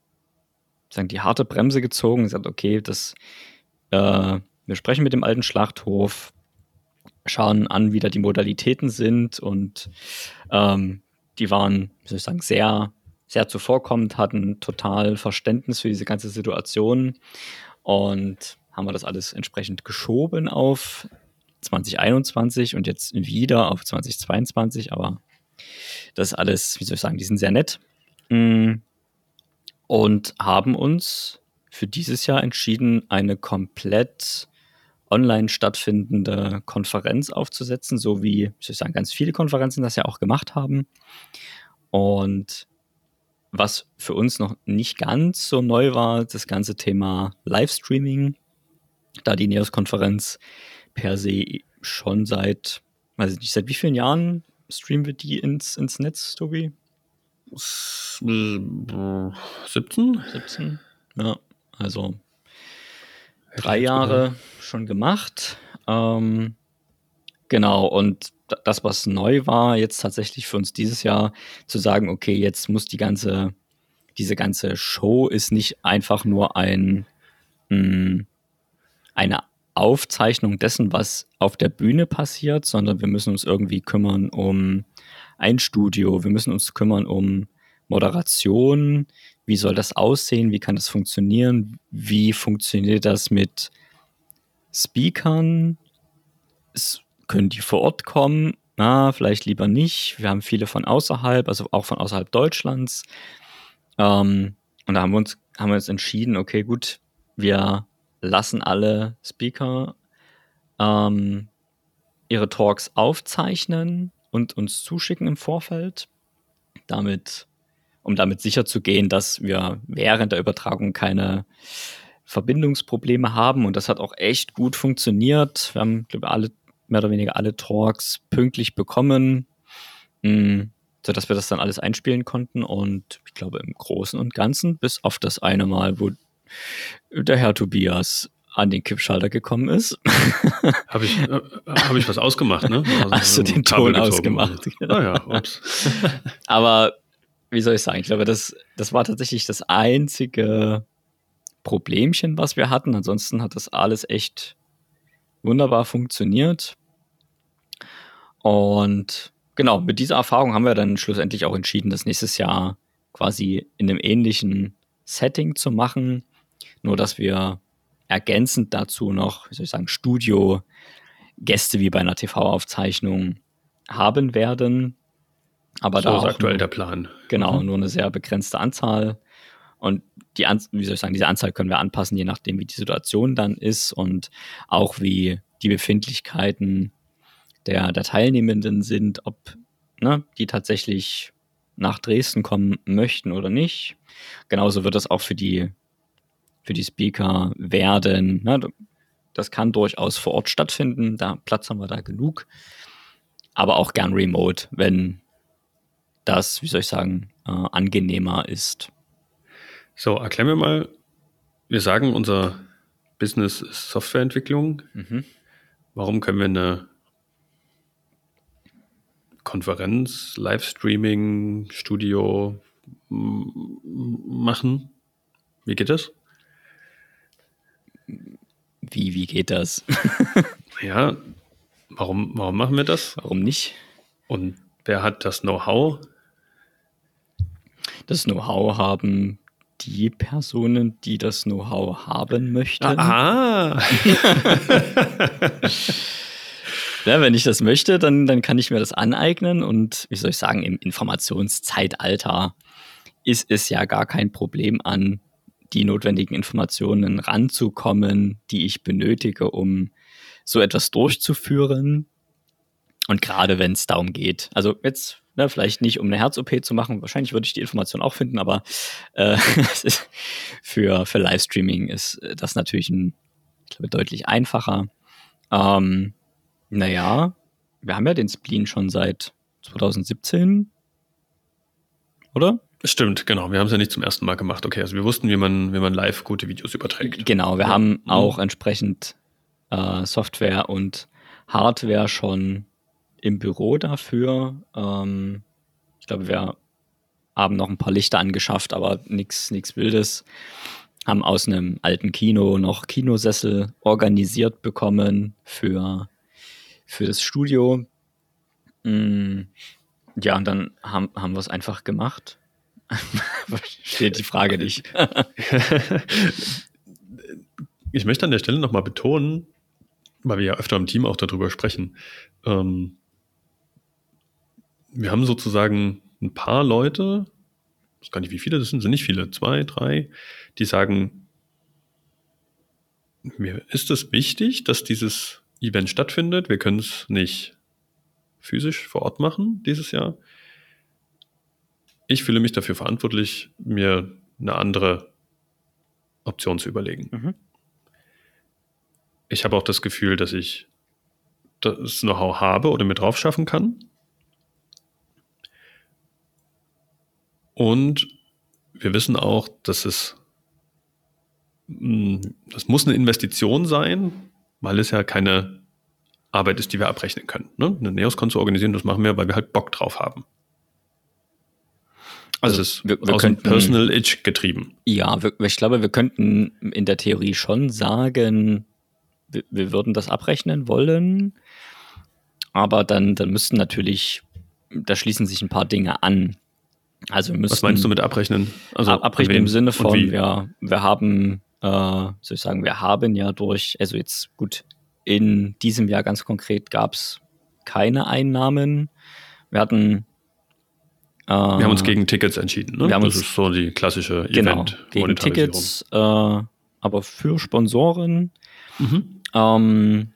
sagen, die harte Bremse gezogen gesagt, okay, das, äh, wir sprechen mit dem alten Schlachthof, schauen an, wie da die Modalitäten sind und ähm, die waren, wie soll ich sagen, sehr, sehr zuvorkommend, hatten total Verständnis für diese ganze Situation und haben wir das alles entsprechend geschoben auf 2021 und jetzt wieder auf 2022, aber das ist alles, wie soll ich sagen, die sind sehr nett. Mm. Und haben uns für dieses Jahr entschieden, eine komplett online stattfindende Konferenz aufzusetzen, so wie, ich sagen, ganz viele Konferenzen das ja auch gemacht haben. Und was für uns noch nicht ganz so neu war, das ganze Thema Livestreaming, da die NEOS-Konferenz per se schon seit, weiß ich nicht, seit wie vielen Jahren streamen wir die ins, ins Netz, Tobi? 17? 17, ja, also drei Jahre schon gemacht. Ähm, genau, und das, was neu war, jetzt tatsächlich für uns dieses Jahr, zu sagen, okay, jetzt muss die ganze, diese ganze Show ist nicht einfach nur ein, mh, hm, eine Aufzeichnung dessen, was auf der Bühne passiert, sondern wir müssen uns irgendwie kümmern um ein Studio, wir müssen uns kümmern um Moderation, wie soll das aussehen, wie kann das funktionieren, wie funktioniert das mit Speakern, es, können die vor Ort kommen, na, vielleicht lieber nicht, wir haben viele von außerhalb, also auch von außerhalb Deutschlands. Ähm, und da haben wir uns, haben wir uns entschieden, okay gut, wir lassen alle Speaker ähm, ihre Talks aufzeichnen und uns zuschicken im Vorfeld, damit, um damit sicher zu gehen, dass wir während der Übertragung keine Verbindungsprobleme haben. Und das hat auch echt gut funktioniert. Wir haben, glaube ich, alle, mehr oder weniger alle Talks pünktlich bekommen, hm, sodass wir das dann alles einspielen konnten. Und ich glaube, im Großen und Ganzen, bis auf das eine Mal, wo der Herr Tobias an den Kippschalter gekommen ist. Habe ich, äh, hab ich was ausgemacht, ne? Also Hast du den Ton ausgemacht? Genau. Ah ja, ups. Aber wie soll ich sagen? Ich glaube, das, das war tatsächlich das einzige Problemchen, was wir hatten. Ansonsten hat das alles echt wunderbar funktioniert. Und genau, mit dieser Erfahrung haben wir dann schlussendlich auch entschieden, das nächstes Jahr quasi in einem ähnlichen Setting zu machen. Nur, dass wir ergänzend dazu noch, wie soll ich sagen, Studio-Gäste wie bei einer TV-Aufzeichnung haben werden. Aber so da ist aktuell nur, der Plan. Genau, mhm. nur eine sehr begrenzte Anzahl. Und die, wie soll ich sagen, diese Anzahl können wir anpassen, je nachdem, wie die Situation dann ist und auch wie die Befindlichkeiten der, der Teilnehmenden sind, ob ne, die tatsächlich nach Dresden kommen möchten oder nicht. Genauso wird das auch für die für die Speaker werden. Ne? Das kann durchaus vor Ort stattfinden, da Platz haben wir da genug. Aber auch gern remote, wenn das, wie soll ich sagen, äh, angenehmer ist. So, erklär mir mal, wir sagen, unser Business ist Softwareentwicklung. Mhm. Warum können wir eine Konferenz, Livestreaming, Studio machen? Wie geht das? Wie, wie geht das? ja, warum, warum machen wir das? Warum nicht? Und wer hat das Know-how? Das Know-how haben die Personen, die das Know-how haben möchten. Ah. ja, wenn ich das möchte, dann, dann kann ich mir das aneignen und wie soll ich sagen, im Informationszeitalter ist es ja gar kein Problem an die notwendigen Informationen ranzukommen, die ich benötige, um so etwas durchzuführen. Und gerade wenn es darum geht, also jetzt ne, vielleicht nicht, um eine Herz-OP zu machen, wahrscheinlich würde ich die Information auch finden, aber äh, für, für Livestreaming ist das natürlich ein, ich glaube, deutlich einfacher. Ähm, naja, wir haben ja den Spleen schon seit 2017, oder? Stimmt, genau. Wir haben es ja nicht zum ersten Mal gemacht. Okay, also wir wussten, wie man, wie man live gute Videos überträgt. Genau, wir Ja. haben Mhm. auch entsprechend äh, Software und Hardware schon im Büro dafür. Ähm, ich glaube, wir haben noch ein paar Lichter angeschafft, aber nichts Wildes. Haben aus einem alten Kino noch Kinosessel organisiert bekommen für, für das Studio. Mm, Ja, und dann haben, haben wir es einfach gemacht. Steht die Frage nicht. Ich möchte an der Stelle nochmal betonen, weil wir ja öfter im Team auch darüber sprechen. Ähm, wir haben sozusagen ein paar Leute, ich weiß gar nicht, wie viele das sind, sind nicht viele, zwei, drei, die sagen, mir ist es wichtig, dass dieses Event stattfindet. Wir können es nicht physisch vor Ort machen dieses Jahr. Ich fühle mich dafür verantwortlich, mir eine andere Option zu überlegen. Mhm. Ich habe auch das Gefühl, dass ich das Know-how habe oder mir drauf schaffen kann. Und wir wissen auch, dass es, mh, das muss eine Investition sein, weil es ja keine Arbeit ist, die wir abrechnen können. Ne? Eine Neos-Kon zu organisieren, das machen wir, weil wir halt Bock drauf haben. Also es ist wir, wir aus könnten, Personal Itch getrieben. Ja, wir, ich glaube, wir könnten in der Theorie schon sagen, wir, wir würden das abrechnen wollen, aber dann, dann müssten natürlich, da schließen sich ein paar Dinge an. Also wir müssten, Was meinst du mit abrechnen? Also Ab- abrechnen im Sinne von, wir, wir haben, äh, soll ich sagen, wir haben ja durch, also jetzt gut, in diesem Jahr ganz konkret gab es keine Einnahmen. Wir hatten Wir haben uns gegen Tickets entschieden. Ne? wir haben das uns- ist so die klassische genau, Event gegen Tickets, äh, aber für Sponsoren. Mhm. Ähm,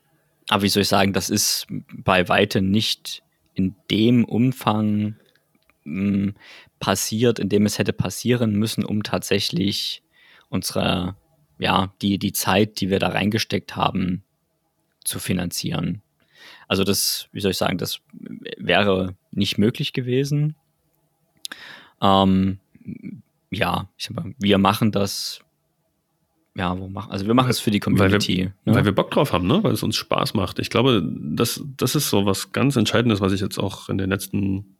aber wie soll ich sagen, das ist bei weitem nicht in dem Umfang mh, passiert, in dem es hätte passieren müssen, um tatsächlich unsere, ja, die, die Zeit, die wir da reingesteckt haben, zu finanzieren. Also das, wie soll ich sagen, das wäre nicht möglich gewesen. Ähm, ja, ich sag mal, wir machen das. Ja, wo machen? Also wir machen es für die Weil wir- Community. ne? Weil wir Bock drauf haben, ne? weil es uns Spaß macht. Ich glaube, das, das ist so was ganz Entscheidendes, was ich jetzt auch in den letzten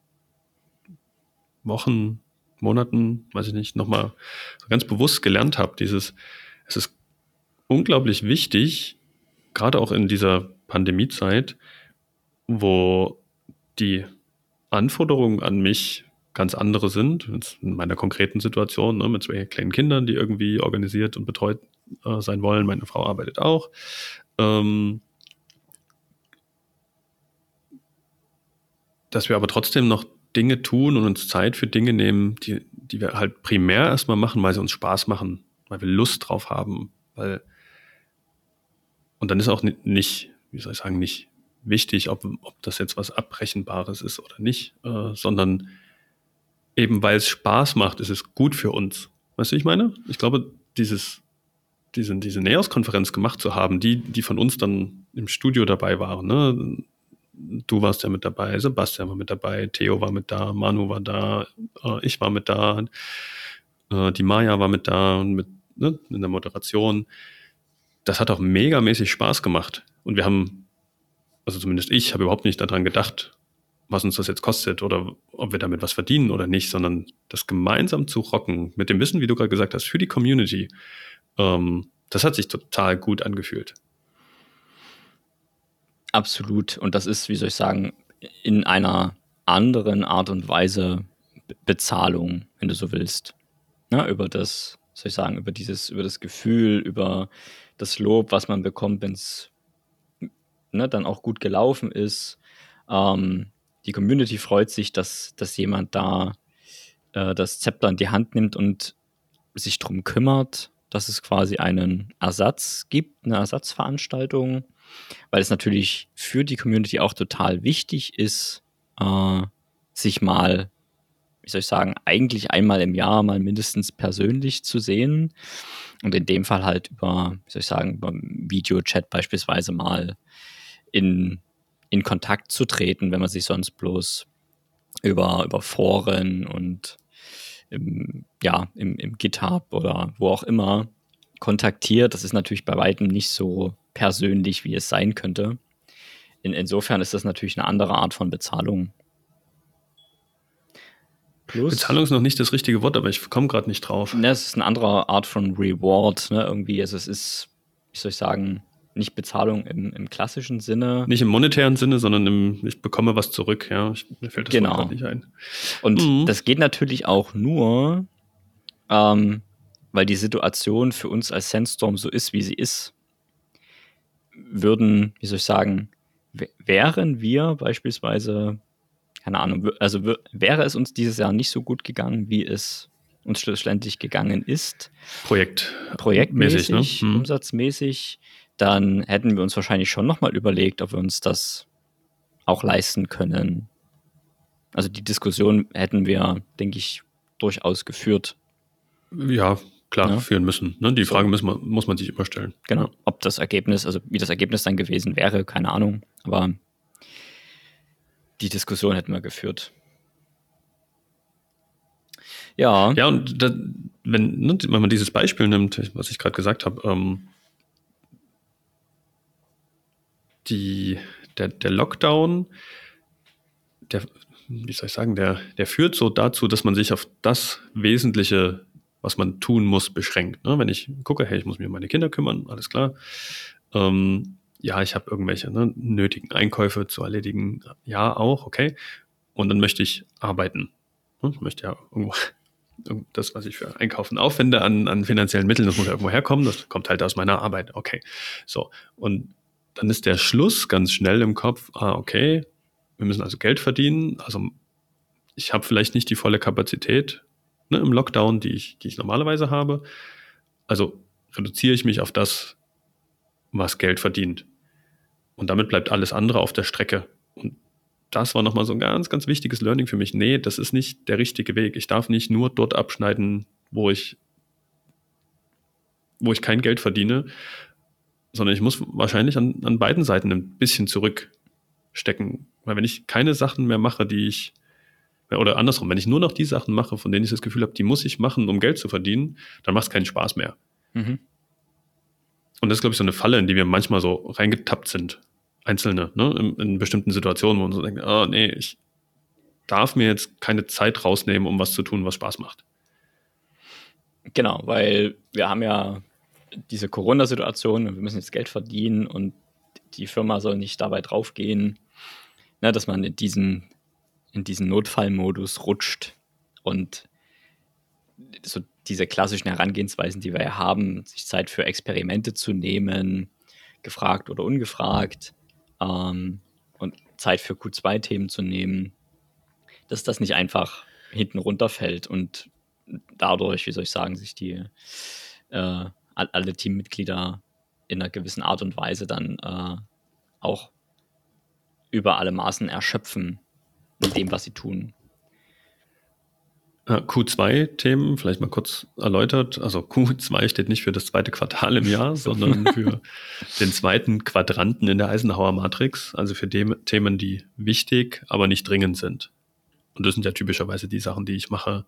Wochen, Monaten, weiß ich nicht, nochmal so ganz bewusst gelernt habe. Dieses, es ist unglaublich wichtig, gerade auch in dieser Pandemiezeit, wo die Anforderungen an mich ganz andere sind, jetzt in meiner konkreten Situation, ne, mit zwei kleinen Kindern, die irgendwie organisiert und betreut äh, sein wollen. Meine Frau arbeitet auch. Ähm, dass wir aber trotzdem noch Dinge tun und uns Zeit für Dinge nehmen, die, die wir halt primär erstmal machen, weil sie uns Spaß machen, weil wir Lust drauf haben, weil und dann ist auch ni- nicht, wie soll ich sagen, nicht wichtig, ob, ob das jetzt was Abbrechenbares ist oder nicht, äh, sondern eben weil es Spaß macht, ist es gut für uns. Weißt du, ich meine? Ich glaube, dieses, diese, diese Neos-Konferenz gemacht zu haben, die, die von uns dann im Studio dabei waren, ne? Du warst ja mit dabei, Sebastian war mit dabei, Theo war mit da, Manu war da, äh, ich war mit da, äh, die Maya war mit da und mit ne, in der Moderation. Das hat auch megamäßig Spaß gemacht. Und wir haben, also zumindest ich, habe überhaupt nicht daran gedacht, was uns das jetzt kostet oder ob wir damit was verdienen oder nicht, sondern das gemeinsam zu rocken, mit dem Wissen, wie du gerade gesagt hast, für die Community, ähm, das hat sich total gut angefühlt. Absolut. Und das ist, wie soll ich sagen, in einer anderen Art und Weise Be- Bezahlung, wenn du so willst. Ja, über das, soll ich sagen, über dieses, über das Gefühl, über das Lob, was man bekommt, wenn es ne, dann auch gut gelaufen ist. Ähm, die Community freut sich, dass, dass jemand da äh, das Zepter in die Hand nimmt und sich darum kümmert, dass es quasi einen Ersatz gibt, eine Ersatzveranstaltung. Weil es natürlich für die Community auch total wichtig ist, äh, sich mal, wie soll ich sagen, eigentlich einmal im Jahr mal mindestens persönlich zu sehen. Und in dem Fall halt über, wie soll ich sagen, über Videochat beispielsweise mal in, in Kontakt zu treten, wenn man sich sonst bloß über, über Foren und im, ja, im, im GitHub oder wo auch immer kontaktiert. Das ist natürlich bei weitem nicht so persönlich, wie es sein könnte. In, insofern ist das natürlich eine andere Art von Bezahlung. Plus, Bezahlung ist noch nicht das richtige Wort, aber ich komme gerade nicht drauf. Ne, es ist eine andere Art von Reward. Ne? Irgendwie, also es ist, wie soll ich sagen, nicht Bezahlung im, im klassischen Sinne. Nicht im monetären Sinne, sondern im, ich bekomme was zurück, ja. Ich, mir fällt das genau. nicht ein. Und mhm. das geht natürlich auch nur, ähm, weil die Situation für uns als Sandstorm so ist, wie sie ist. Würden, wie soll ich sagen, wären wir beispielsweise, keine Ahnung, also wäre es uns dieses Jahr nicht so gut gegangen, wie es uns schlussendlich gegangen ist. Projekt. Projektmäßig, ne? hm. Dann hätten wir uns wahrscheinlich schon nochmal überlegt, ob wir uns das auch leisten können. Also die Diskussion hätten wir, denke ich, durchaus geführt. Ja, klar, ja. führen müssen. Ne? Die Frage muss man, muss man sich immer stellen. Genau. Ob das Ergebnis, also wie das Ergebnis dann gewesen wäre, keine Ahnung. Aber die Diskussion hätten wir geführt. Ja. Ja, und da, wenn, ne, wenn man dieses Beispiel nimmt, was ich gerade gesagt habe, ähm, die, der, der Lockdown, der, wie soll ich sagen, der, der führt so dazu, dass man sich auf das Wesentliche, was man tun muss, beschränkt. Ne? Wenn ich gucke, hey, ich muss mich um meine Kinder kümmern, alles klar. Ähm, ja, ich habe irgendwelche ne, nötigen Einkäufe zu erledigen. Ja, auch, okay. Und dann möchte ich arbeiten. Ne? Ich möchte ja irgendwo das, was ich für Einkaufen aufwende an, an finanziellen Mitteln, das muss ja irgendwo herkommen. Das kommt halt aus meiner Arbeit. Okay. So. Und dann ist der Schluss ganz schnell im Kopf, ah, okay, wir müssen also Geld verdienen. Also ich habe vielleicht nicht die volle Kapazität ne, im Lockdown, die ich, die ich normalerweise habe. Also reduziere ich mich auf das, was Geld verdient. Und damit bleibt alles andere auf der Strecke. Und das war nochmal so ein ganz, ganz wichtiges Learning für mich. Nee, das ist nicht der richtige Weg. Ich darf nicht nur dort abschneiden, wo ich, wo ich kein Geld verdiene, sondern ich muss wahrscheinlich an, an beiden Seiten ein bisschen zurückstecken. Weil wenn ich keine Sachen mehr mache, die ich, oder andersrum, wenn ich nur noch die Sachen mache, von denen ich das Gefühl habe, die muss ich machen, um Geld zu verdienen, dann macht es keinen Spaß mehr. Mhm. Und das ist, glaube ich, so eine Falle, in die wir manchmal so reingetappt sind. Einzelne, ne? in, in bestimmten Situationen, wo man so denkt, oh nee, ich darf mir jetzt keine Zeit rausnehmen, um was zu tun, was Spaß macht. Genau, weil wir haben ja diese Corona-Situation und wir müssen jetzt Geld verdienen und die Firma soll nicht dabei draufgehen, ne, dass man in diesen, in diesen Notfallmodus rutscht und so diese klassischen Herangehensweisen, die wir ja haben, sich Zeit für Experimente zu nehmen, gefragt oder ungefragt, ähm, und Zeit für Q2-Themen zu nehmen, dass das nicht einfach hinten runterfällt und dadurch, wie soll ich sagen, sich die äh, alle Teammitglieder in einer gewissen Art und Weise dann äh, auch über alle Maßen erschöpfen mit dem, was sie tun. Q2-Themen, vielleicht mal kurz erläutert. Also Q2 steht nicht für das zweite Quartal im Jahr, sondern für den zweiten Quadranten in der Eisenhower Matrix, also für Themen, die wichtig, aber nicht dringend sind. Und das sind ja typischerweise die Sachen, die ich mache,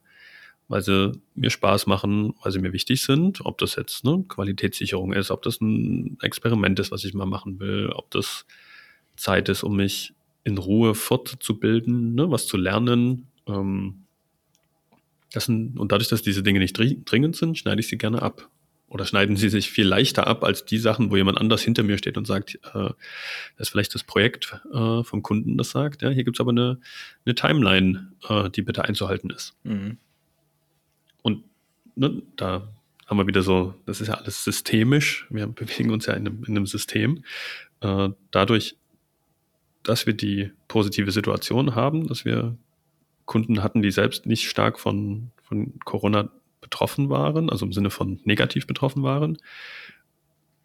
weil sie mir Spaß machen, weil sie mir wichtig sind. Ob das jetzt ne, Qualitätssicherung ist, ob das ein Experiment ist, was ich mal machen will, ob das Zeit ist, um mich in Ruhe fortzubilden, ne, was zu lernen. Ähm, sind, und dadurch, dass diese Dinge nicht dringend sind, schneide ich sie gerne ab. Oder schneiden sie sich viel leichter ab als die Sachen, wo jemand anders hinter mir steht und sagt, äh, das ist vielleicht das Projekt äh, vom Kunden, das sagt, ja, hier gibt's aber eine, eine Timeline, äh, die bitte einzuhalten ist. Mhm. Ne, da haben wir wieder so, das ist ja alles systemisch. Wir bewegen uns ja in einem, in einem System. Äh, dadurch, dass wir die positive Situation haben, dass wir Kunden hatten, die selbst nicht stark von, von Corona betroffen waren, also im Sinne von negativ betroffen waren,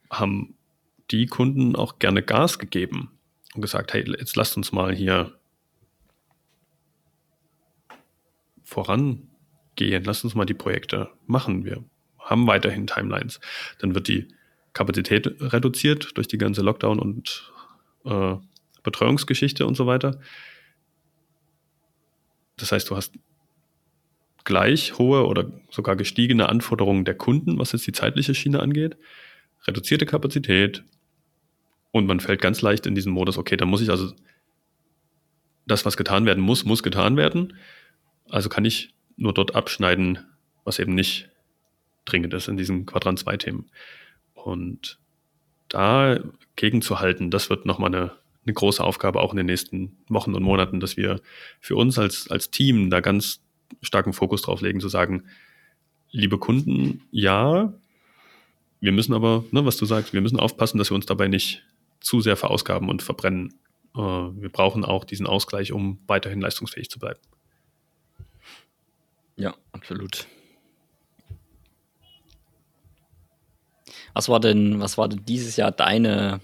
haben die Kunden auch gerne Gas gegeben und gesagt, hey, jetzt lasst uns mal hier voran gehen, lass uns mal die Projekte machen. Wir haben weiterhin Timelines. Dann wird die Kapazität reduziert durch die ganze Lockdown und äh, Betreuungsgeschichte und so weiter. Das heißt, du hast gleich hohe oder sogar gestiegene Anforderungen der Kunden, was jetzt die zeitliche Schiene angeht, reduzierte Kapazität und man fällt ganz leicht in diesen Modus, okay, dann muss ich also das, was getan werden muss, muss getan werden. Also kann ich nur dort abschneiden, was eben nicht dringend ist in diesen Quadrant 2 Themen. Und da gegenzuhalten, das wird nochmal eine, eine große Aufgabe auch in den nächsten Wochen und Monaten, dass wir für uns als, als Team da ganz starken Fokus drauf legen, zu sagen, liebe Kunden, ja, wir müssen aber, ne, was du sagst, wir müssen aufpassen, dass wir uns dabei nicht zu sehr verausgaben und verbrennen. Äh, wir brauchen auch diesen Ausgleich, um weiterhin leistungsfähig zu bleiben. Ja, absolut. Was war denn, was war denn dieses Jahr deine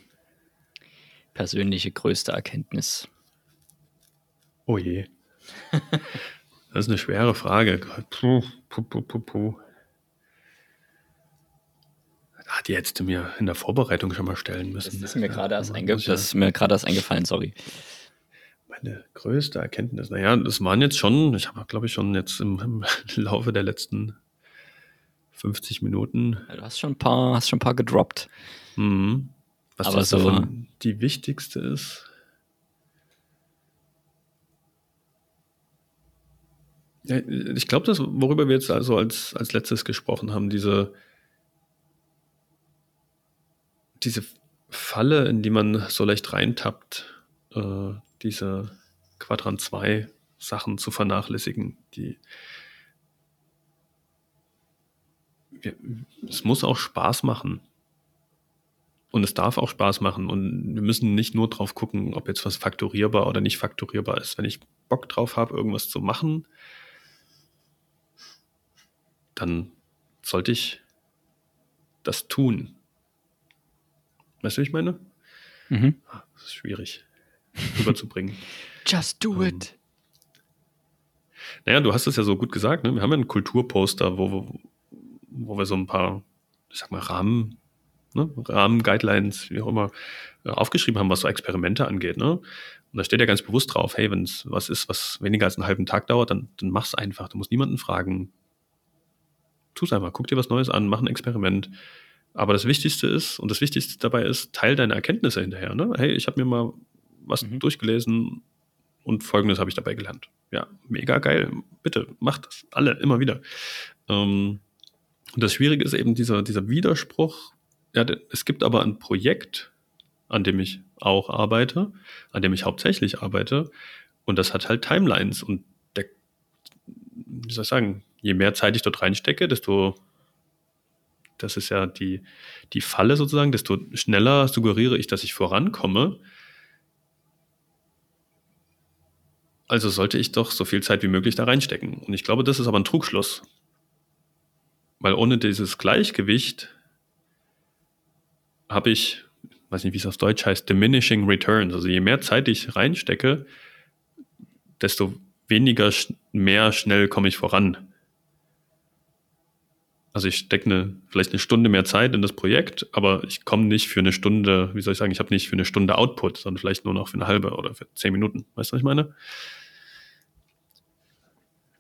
persönliche größte Erkenntnis? Oh je. Das ist eine schwere Frage. Puh, puh, puh, puh, puh. Die hättest du mir in der Vorbereitung schon mal stellen müssen. Das ist mir gerade erst, Ja, einge muss ja- das ist mir gerade erst eingefallen, sorry. Meine größte Erkenntnis, naja, das waren jetzt schon, ich habe, glaube ich, schon jetzt im, im Laufe der letzten 50 Minuten, Du hast schon ein paar, hast schon ein paar gedroppt. mhm, was Aber so- davon die wichtigste ist. Ja, ich glaube, das, worüber wir jetzt also als, als letztes gesprochen haben, diese, diese Falle, in die man so leicht reintappt, äh, diese Quadrant 2 Sachen zu vernachlässigen, die es muss auch Spaß machen. Und es darf auch Spaß machen. Und wir müssen nicht nur drauf gucken, ob jetzt was faktorierbar oder nicht faktorierbar ist. Wenn ich Bock drauf habe, irgendwas zu machen, dann sollte ich das tun. Weißt du, wie ich meine? Mhm. Ah, Das ist schwierig rüberzubringen. Just do it. Naja, du hast es ja so gut gesagt, ne? Wir haben ja ein Kulturposter, wo, wo, wo wir so ein paar, ich sag mal, Rahmen, ne? Rahmen, Guidelines, wie auch immer, äh, aufgeschrieben haben, was so Experimente angeht, ne? Und da steht ja ganz bewusst drauf, hey, wenn es was ist, was weniger als einen halben Tag dauert, dann, dann mach's einfach. Du musst niemanden fragen. Tu's einfach, guck dir was Neues an, mach ein Experiment. Aber das Wichtigste ist, und das Wichtigste dabei ist, teil deine Erkenntnisse hinterher. Ne? Hey, ich habe mir mal was Mhm. durchgelesen und folgendes habe ich dabei gelernt. Ja, mega geil. Bitte, macht das. Alle, immer wieder. Ähm, und das Schwierige ist eben dieser, dieser Widerspruch. Ja, es gibt aber ein Projekt, an dem ich auch arbeite, an dem ich hauptsächlich arbeite. Und das hat halt Timelines. Und der, wie soll ich sagen, je mehr Zeit ich dort reinstecke, desto, das ist ja die, die Falle sozusagen, desto schneller suggeriere ich, dass ich vorankomme. Also sollte ich doch so viel Zeit wie möglich da reinstecken. Und ich glaube, das ist aber ein Trugschluss. Weil ohne dieses Gleichgewicht habe ich, weiß nicht, wie es auf Deutsch heißt, diminishing returns. Also je mehr Zeit ich reinstecke, desto weniger mehr schnell komme ich voran. Also ich stecke eine, vielleicht eine Stunde mehr Zeit in das Projekt, aber ich komme nicht für eine Stunde, wie soll ich sagen, ich habe nicht für eine Stunde Output, sondern vielleicht nur noch für eine halbe oder für zehn Minuten. Weißt du, was ich meine?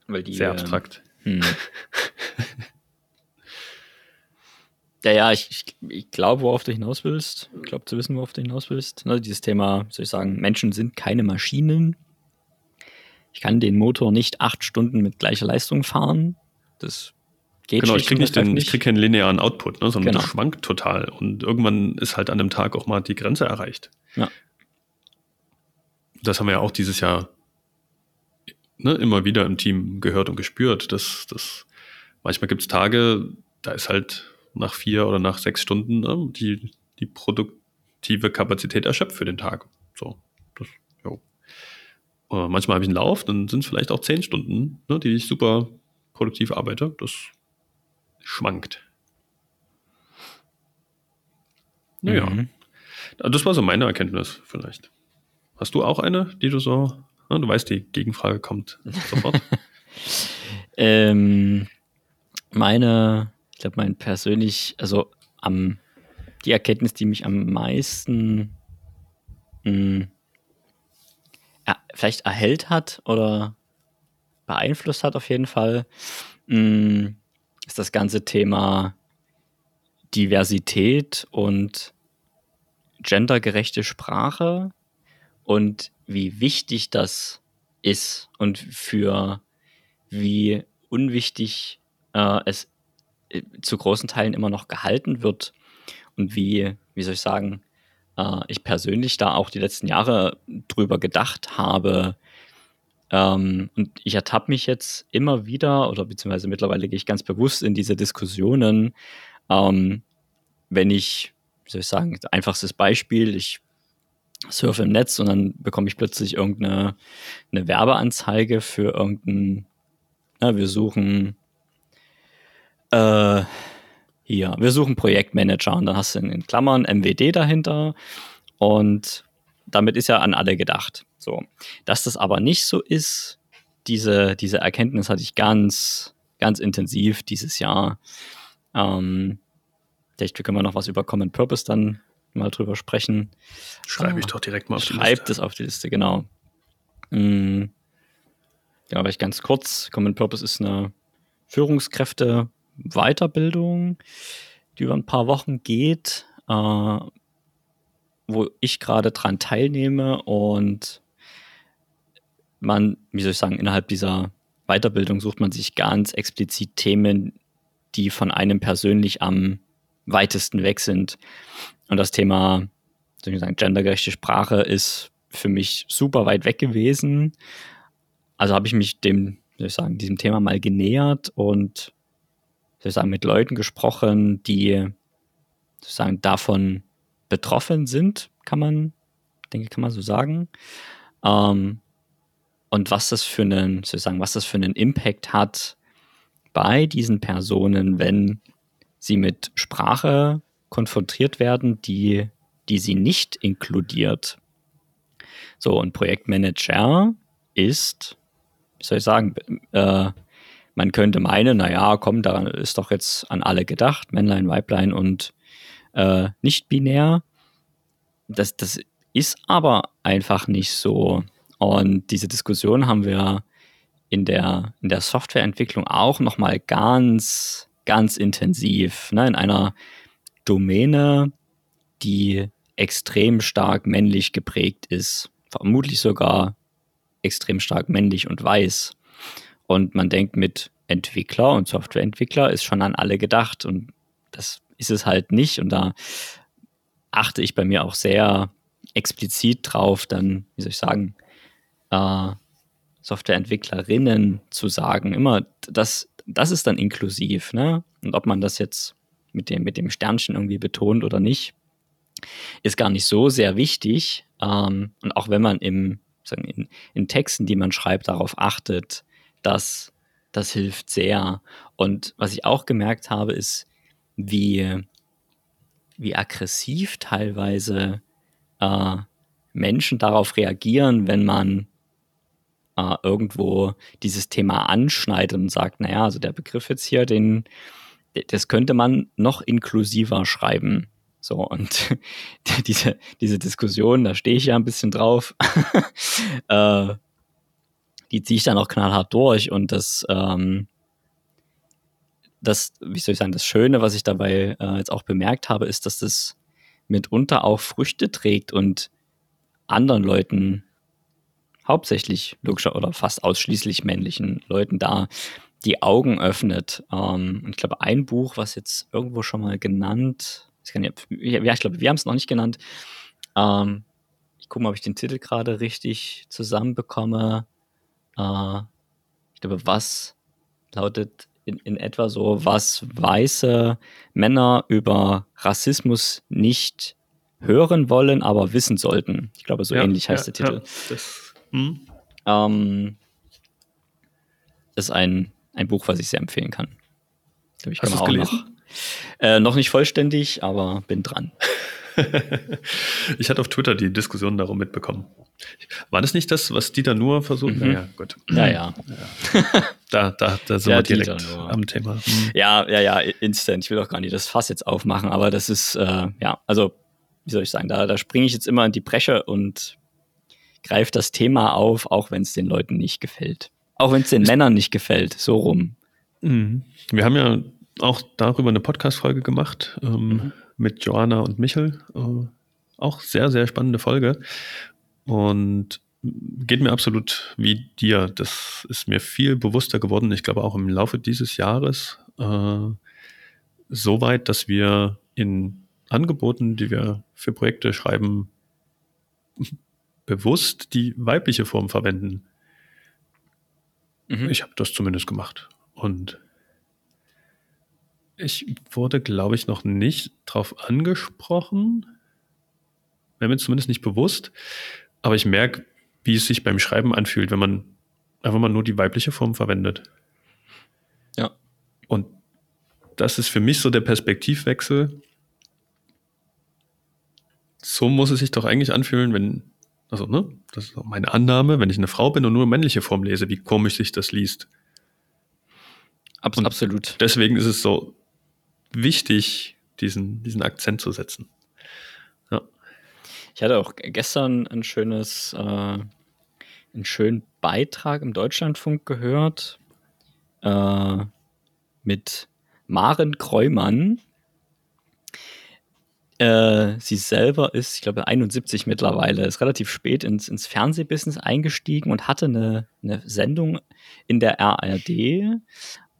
Weil die, Sehr ähm, abstrakt. Hm. ja, ja, ich, ich, ich glaube, worauf du hinaus willst. Ich glaube zu wissen, worauf du hinaus willst. Ne, dieses Thema, soll ich sagen, Menschen sind keine Maschinen. Ich kann den Motor nicht acht Stunden mit gleicher Leistung fahren. Das geht Genau, ich kriege und nicht, den, ich krieg keinen linearen Output, ne, sondern Genau. das schwankt total. Und irgendwann ist halt an dem Tag auch mal die Grenze erreicht. Ja. Das haben wir ja auch dieses Jahr ne, immer wieder im Team gehört und gespürt. Dass, dass manchmal gibt es Tage, da ist halt nach vier oder nach sechs Stunden ne, die, die produktive Kapazität erschöpft für den Tag. So, das, jo. Äh, manchmal habe ich einen Lauf, dann sind es vielleicht auch zehn Stunden, ne, die ich super produktiv arbeite. Das schwankt. Naja, Mhm. das war so meine Erkenntnis vielleicht. Hast du auch eine, die du so, na, du weißt, die Gegenfrage kommt sofort. Ähm, meine, ich glaube, mein persönlich, also am, die Erkenntnis, die mich am meisten mh, ja, vielleicht erhellt hat oder beeinflusst hat auf jeden Fall, mh, mm, ist das ganze Thema Diversität und gendergerechte Sprache und wie wichtig das ist und für wie unwichtig äh, es äh, zu großen Teilen immer noch gehalten wird und wie, wie soll ich sagen, äh, ich persönlich da auch die letzten Jahre drüber gedacht habe. Ähm, und ich ertappe mich jetzt immer wieder, oder beziehungsweise mittlerweile gehe ich ganz bewusst in diese Diskussionen, ähm, wenn ich, wie soll ich sagen, einfachstes Beispiel, ich surfe im Netz und dann bekomme ich plötzlich irgendeine eine Werbeanzeige für irgendein, na, wir suchen äh, hier, wir suchen Projektmanager und dann hast du in Klammern MWD dahinter und damit ist ja an alle gedacht. So. Dass das aber nicht so ist, diese, diese Erkenntnis hatte ich ganz, ganz intensiv dieses Jahr. Ähm, vielleicht können wir noch was über Common Purpose dann mal drüber sprechen. Schreibe ich doch direkt mal auf die Liste. Schreibt es auf die Liste, genau. Mhm. Ja, vielleicht ganz kurz. Common Purpose ist eine Führungskräfte-Weiterbildung, die über ein paar Wochen geht, äh, wo ich gerade dran teilnehme und man, wie soll ich sagen, innerhalb dieser Weiterbildung sucht man sich ganz explizit Themen, die von einem persönlich am weitesten weg sind. Und das Thema, soll ich sagen, gendergerechte Sprache ist für mich super weit weg gewesen. Also habe ich mich dem, soll ich sagen, diesem Thema mal genähert und soll ich sagen, mit Leuten gesprochen, die sozusagen davon betroffen sind, kann man, denke, kann man so sagen. Ähm, und was das für einen, sozusagen, was das für einen Impact hat bei diesen Personen, wenn sie mit Sprache konfrontiert werden, die, die sie nicht inkludiert. So, und Projektmanager ist, wie soll ich sagen, äh, man könnte meinen, naja, komm, da ist doch jetzt an alle gedacht, Männlein, Weiblein und äh, nicht binär. Das, das ist aber einfach nicht so. Und diese Diskussion haben wir in der, in der Softwareentwicklung auch nochmal ganz, ganz intensiv. Ne? In einer Domäne, die extrem stark männlich geprägt ist, vermutlich sogar extrem stark männlich und weiß. Und man denkt mit Entwickler und Softwareentwickler ist schon an alle gedacht und das ist es halt nicht und da achte ich bei mir auch sehr explizit drauf, dann, wie soll ich sagen, äh, Softwareentwicklerinnen zu sagen. Immer, das, das ist dann inklusiv, ne? Und ob man das jetzt mit dem, mit dem Sternchen irgendwie betont oder nicht, ist gar nicht so sehr wichtig. Ähm, und auch wenn man im, sagen, in, in Texten, die man schreibt, darauf achtet, dass das hilft sehr. Und was ich auch gemerkt habe, ist, wie, wie aggressiv teilweise äh, Menschen darauf reagieren, wenn man äh, irgendwo dieses Thema anschneidet und sagt, naja, also der Begriff jetzt hier, den, das könnte man noch inklusiver schreiben. So, und diese, diese Diskussion, da stehe ich ja ein bisschen drauf, äh, die ziehe ich dann auch knallhart durch. Und das, ähm, das, wie soll ich sagen, das Schöne, was ich dabei äh, jetzt auch bemerkt habe, ist, dass das mitunter auch Früchte trägt und anderen Leuten, hauptsächlich logischer oder fast ausschließlich männlichen Leuten da die Augen öffnet. Ähm, und ich glaube, ein Buch, was jetzt irgendwo schon mal genannt, ich ja, ja ich glaube, wir haben es noch nicht genannt. Ähm, ich gucke mal, ob ich den Titel gerade richtig zusammenbekomme. Äh, ich glaube, was lautet in, in etwa so, was weiße Männer über Rassismus nicht hören wollen, aber wissen sollten. Ich glaube, so ja, ähnlich heißt ja, der Titel. Ja, das, hm. ähm, ist ein ein Buch, was ich sehr empfehlen kann. Ich glaube, ich kann Hast auch gelesen? noch. Äh, noch nicht vollständig, aber bin dran. ich hatte auf Twitter die Diskussion darum mitbekommen. War das nicht das, was Dieter nur versucht? Mhm. Naja, gut. Ja, ja. Da, da, da sind ja, wir direkt am Thema. Mhm. Ja, ja, ja, instant. Ich will auch gar nicht das Fass jetzt aufmachen, aber das ist, äh, ja, also, wie soll ich sagen, da, da springe ich jetzt immer in die Bresche und greife das Thema auf, auch wenn es den Leuten nicht gefällt. Auch wenn es den Männern nicht gefällt, so rum. Mhm. Wir haben ja auch darüber eine Podcast-Folge gemacht ähm, mhm. Mit Joanna und Michel. Äh, auch sehr, sehr spannende Folge. Und geht mir absolut wie dir. Das ist mir viel bewusster geworden. Ich glaube auch im Laufe dieses Jahres äh, so weit, dass wir in Angeboten, die wir für Projekte schreiben, bewusst die weibliche Form verwenden. Mhm. Ich habe das zumindest gemacht. Und ich wurde, glaube ich, noch nicht drauf angesprochen. Wäre mir zumindest nicht bewusst. Aber ich merke, wie es sich beim Schreiben anfühlt, wenn man einfach mal nur die weibliche Form verwendet. Ja. Und das ist für mich so der Perspektivwechsel. So muss es sich doch eigentlich anfühlen, wenn, also, ne, das ist meine Annahme, wenn ich eine Frau bin und nur männliche Form lese, wie komisch sich das liest. Abs und absolut. Deswegen ist es so wichtig, diesen, diesen Akzent zu setzen. Ja. Ich hatte auch gestern ein schönes, äh, einen schönen Beitrag im Deutschlandfunk gehört äh, mit Maren Kreumann. Äh, sie selber ist, ich glaube, 71 mittlerweile, ist relativ spät ins, ins Fernsehbusiness eingestiegen und hatte eine, eine Sendung in der RAD.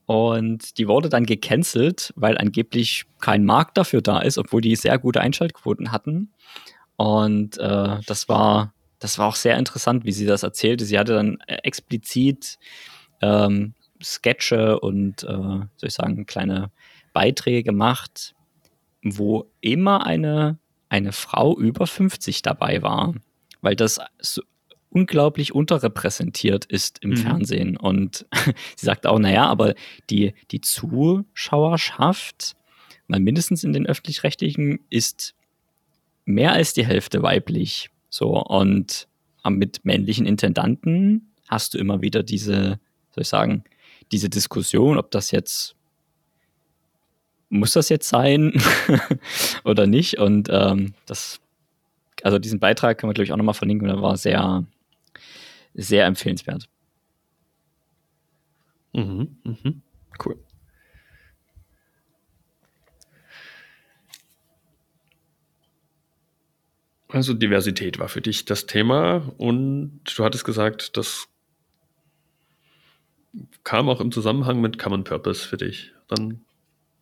Und die wurde dann gecancelt, weil angeblich kein Markt dafür da ist, obwohl die sehr gute Einschaltquoten hatten. Und äh, das war das war auch sehr interessant, wie sie das erzählte. Sie hatte dann äh, explizit ähm, Sketche und, äh, soll ich sagen, kleine Beiträge gemacht, wo immer eine, eine Frau über 50 dabei war, weil das unglaublich unterrepräsentiert ist im mhm. Fernsehen. Und sie sagt auch, naja, aber die, die Zuschauerschaft, mal mindestens in den öffentlich-rechtlichen, ist mehr als die Hälfte weiblich. So, und mit männlichen Intendanten hast du immer wieder diese, soll ich sagen, diese Diskussion, ob das jetzt muss das jetzt sein oder nicht? Und ähm, das, also diesen Beitrag kann man, glaube ich, auch nochmal verlinken. Der war sehr, sehr empfehlenswert. Mhm, mhm. Cool. Also Diversität war für dich das Thema und du hattest gesagt, das kam auch im Zusammenhang mit Common Purpose für dich. Dann,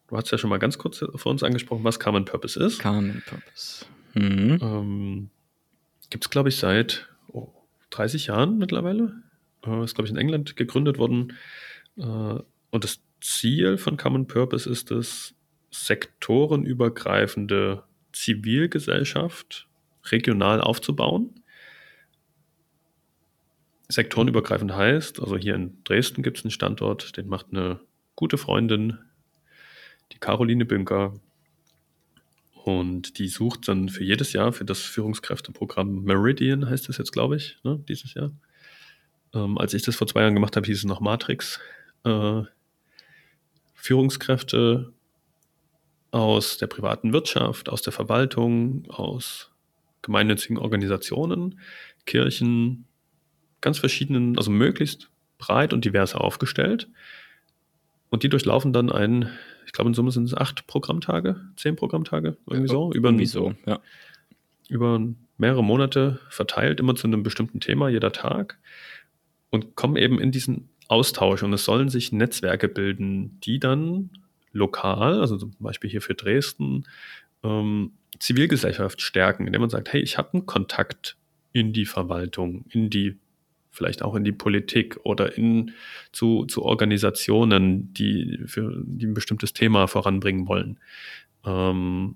du hast ja schon mal ganz kurz vor uns angesprochen, was Common Purpose ist. Common Purpose. Mhm. Ähm, Gibt es, glaube ich, seit 30 Jahren mittlerweile. Äh, ist, glaube ich, in England gegründet worden. Äh, und das Ziel von Common Purpose ist es, sektorenübergreifende Zivilgesellschaft regional aufzubauen. Sektorenübergreifend heißt, also hier in Dresden gibt es einen Standort, den macht eine gute Freundin, die Caroline Bünker. Und die sucht dann für jedes Jahr für das Führungskräfteprogramm Meridian, heißt das jetzt, glaube ich, ne, dieses Jahr. Ähm, als ich das vor zwei Jahren gemacht habe, hieß es noch Matrix. Äh, Führungskräfte aus der privaten Wirtschaft, aus der Verwaltung, aus gemeinnützigen Organisationen, Kirchen, ganz verschiedenen, also möglichst breit und divers aufgestellt. Und die durchlaufen dann ein, ich glaube in Summe sind es acht Programmtage, zehn Programmtage, irgendwie so. Über, irgendwie so, ja. Über mehrere Monate verteilt, immer zu einem bestimmten Thema, jeder Tag. Und kommen eben in diesen Austausch. Und es sollen sich Netzwerke bilden, die dann lokal, also zum Beispiel hier für Dresden, ähm, Zivilgesellschaft stärken, indem man sagt, hey, ich habe einen Kontakt in die Verwaltung, in die, vielleicht auch in die Politik oder in, zu, zu Organisationen, die, für, die ein bestimmtes Thema voranbringen wollen. Ähm,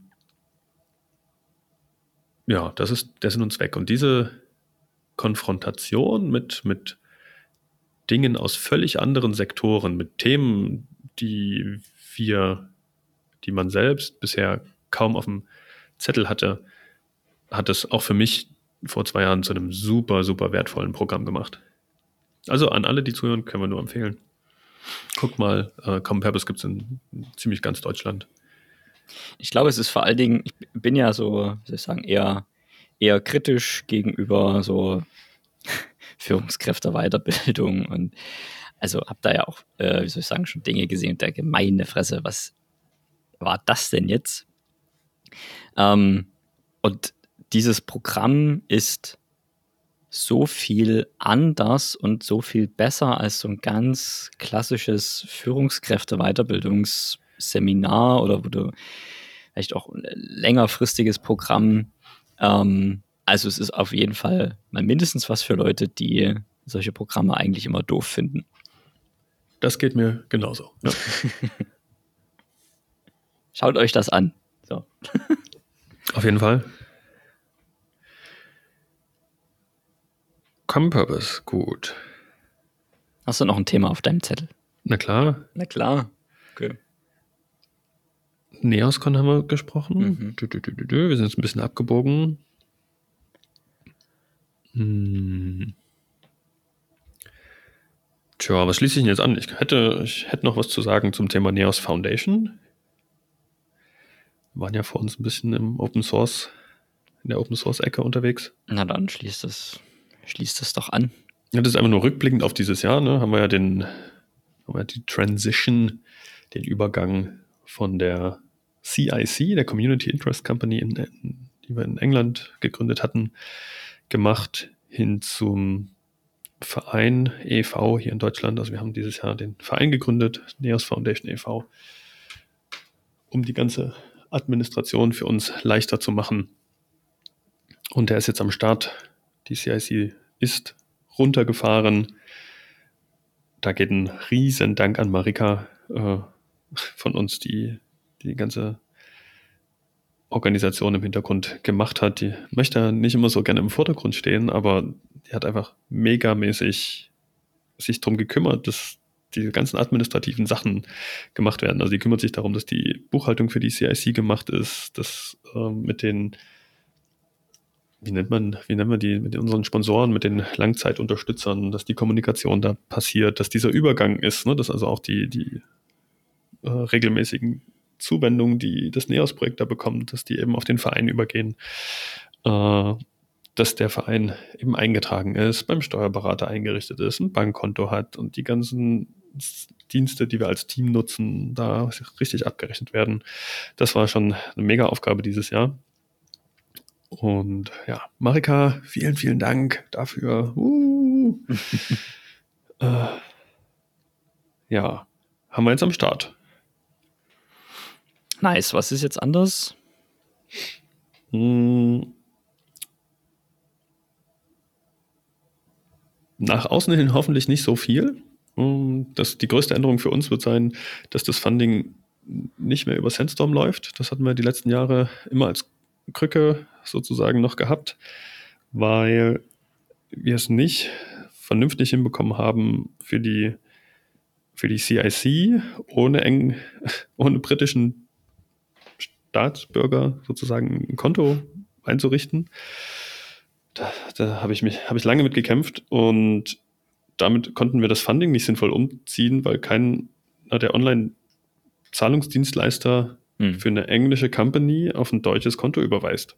ja, das ist der Sinn und Zweck. Und diese Konfrontation mit, mit Dingen aus völlig anderen Sektoren, mit Themen, die wir, die man selbst bisher kaum auf dem Zettel hatte, hat es auch für mich vor zwei Jahren zu einem super, super wertvollen Programm gemacht. Also an alle, die zuhören, können wir nur empfehlen. Guck mal, äh, Common Purpose gibt es in ziemlich ganz Deutschland. Ich glaube, es ist vor allen Dingen, ich bin ja so, wie soll ich sagen, eher, eher kritisch gegenüber so Führungskräfte-Weiterbildung und also habe da ja auch, äh, wie soll ich sagen, schon Dinge gesehen und der gemeine Fresse, was war das denn jetzt? Ähm, und dieses Programm ist so viel anders und so viel besser als so ein ganz klassisches Führungskräfte-Weiterbildungsseminar oder wo du vielleicht auch ein längerfristiges Programm. Ähm, also es ist auf jeden Fall mal mindestens was für Leute, die solche Programme eigentlich immer doof finden. Das geht mir genauso. Ja. Schaut euch das an. So. Auf jeden Fall. Purpose, gut. Hast du noch ein Thema auf deinem Zettel? Na klar. Na klar. Okay. Neoscon haben wir gesprochen. Mhm. Wir sind jetzt ein bisschen abgebogen. Hm. Tja, was schließe ich denn jetzt an? Ich hätte, ich hätte noch was zu sagen zum Thema Neos Foundation. Wir waren ja vor uns ein bisschen im Open Source, in der Open Source Ecke unterwegs. Na dann schließt das, schließt das doch an. Ja, das ist einfach nur rückblickend auf dieses Jahr, ne? Haben wir ja den, haben wir die Transition, den Übergang von der CIC, der Community Interest Company, in, in, die wir in England gegründet hatten, gemacht hin zum Verein e.V. hier in Deutschland. Also wir haben dieses Jahr den Verein gegründet, Neos Foundation e.V., um die ganze Administration für uns leichter zu machen. Und der ist jetzt am Start. Die CIC ist runtergefahren. Da geht ein riesen Dank an Marika äh, von uns, die die ganze Organisation im Hintergrund gemacht hat. Die möchte nicht immer so gerne im Vordergrund stehen, aber die hat einfach megamäßig sich darum gekümmert, dass diese ganzen administrativen Sachen gemacht werden. Also die kümmert sich darum, dass die Buchhaltung für die CIC gemacht ist, dass äh, mit den, wie nennt man, wie nennen wir die, mit unseren Sponsoren, mit den Langzeitunterstützern, dass die Kommunikation da passiert, dass dieser Übergang ist, ne, dass also auch die, die äh, regelmäßigen Zuwendungen, die das NEOS-Projekt da bekommt, dass die eben auf den Verein übergehen. Äh, dass der Verein eben eingetragen ist, beim Steuerberater eingerichtet ist, ein Bankkonto hat und die ganzen Dienste, die wir als Team nutzen, da richtig abgerechnet werden. Das war schon eine mega Aufgabe dieses Jahr. Und ja, Marika, vielen, vielen Dank dafür. Uh. äh, ja, haben wir jetzt am Start. Nice. Was ist jetzt anders? Hm. Nach außen hin hoffentlich nicht so viel. Hm, das, die größte Änderung für uns wird sein, dass das Funding nicht mehr über Sandstorm läuft. Das hatten wir die letzten Jahre immer als Krücke sozusagen noch gehabt, weil wir es nicht vernünftig hinbekommen haben, für die, für die CIC ohne, eng, ohne britischen Staatsbürger sozusagen ein Konto einzurichten. Da, da habe ich mich, habe ich lange mit gekämpft und damit konnten wir das Funding nicht sinnvoll umziehen, weil kein der Online-Zahlungsdienstleister hm. für eine englische Company auf ein deutsches Konto überweist.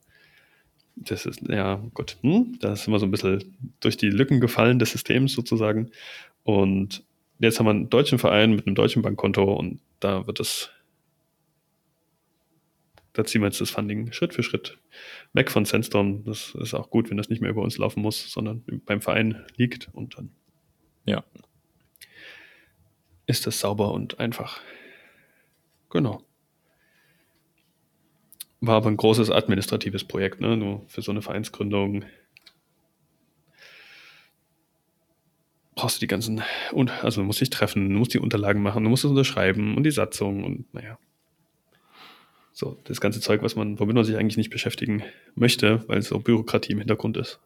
Das ist, ja, gut, hm, da sind wir so ein bisschen durch die Lücken gefallen des Systems sozusagen. Und jetzt haben wir einen deutschen Verein mit einem deutschen Bankkonto und da wird es da ziehen wir jetzt das Funding Schritt für Schritt weg von Sandstorm. Das ist auch gut, wenn das nicht mehr über uns laufen muss, sondern beim Verein liegt und dann ja. ist das sauber und einfach. Genau. War aber ein großes administratives Projekt, ne? Nur für so eine Vereinsgründung brauchst du die ganzen, also du musst dich treffen, du musst die Unterlagen machen, du musst es unterschreiben und die Satzung und naja. So, das ganze Zeug, was man, womit man sich eigentlich nicht beschäftigen möchte, weil so Bürokratie im Hintergrund ist.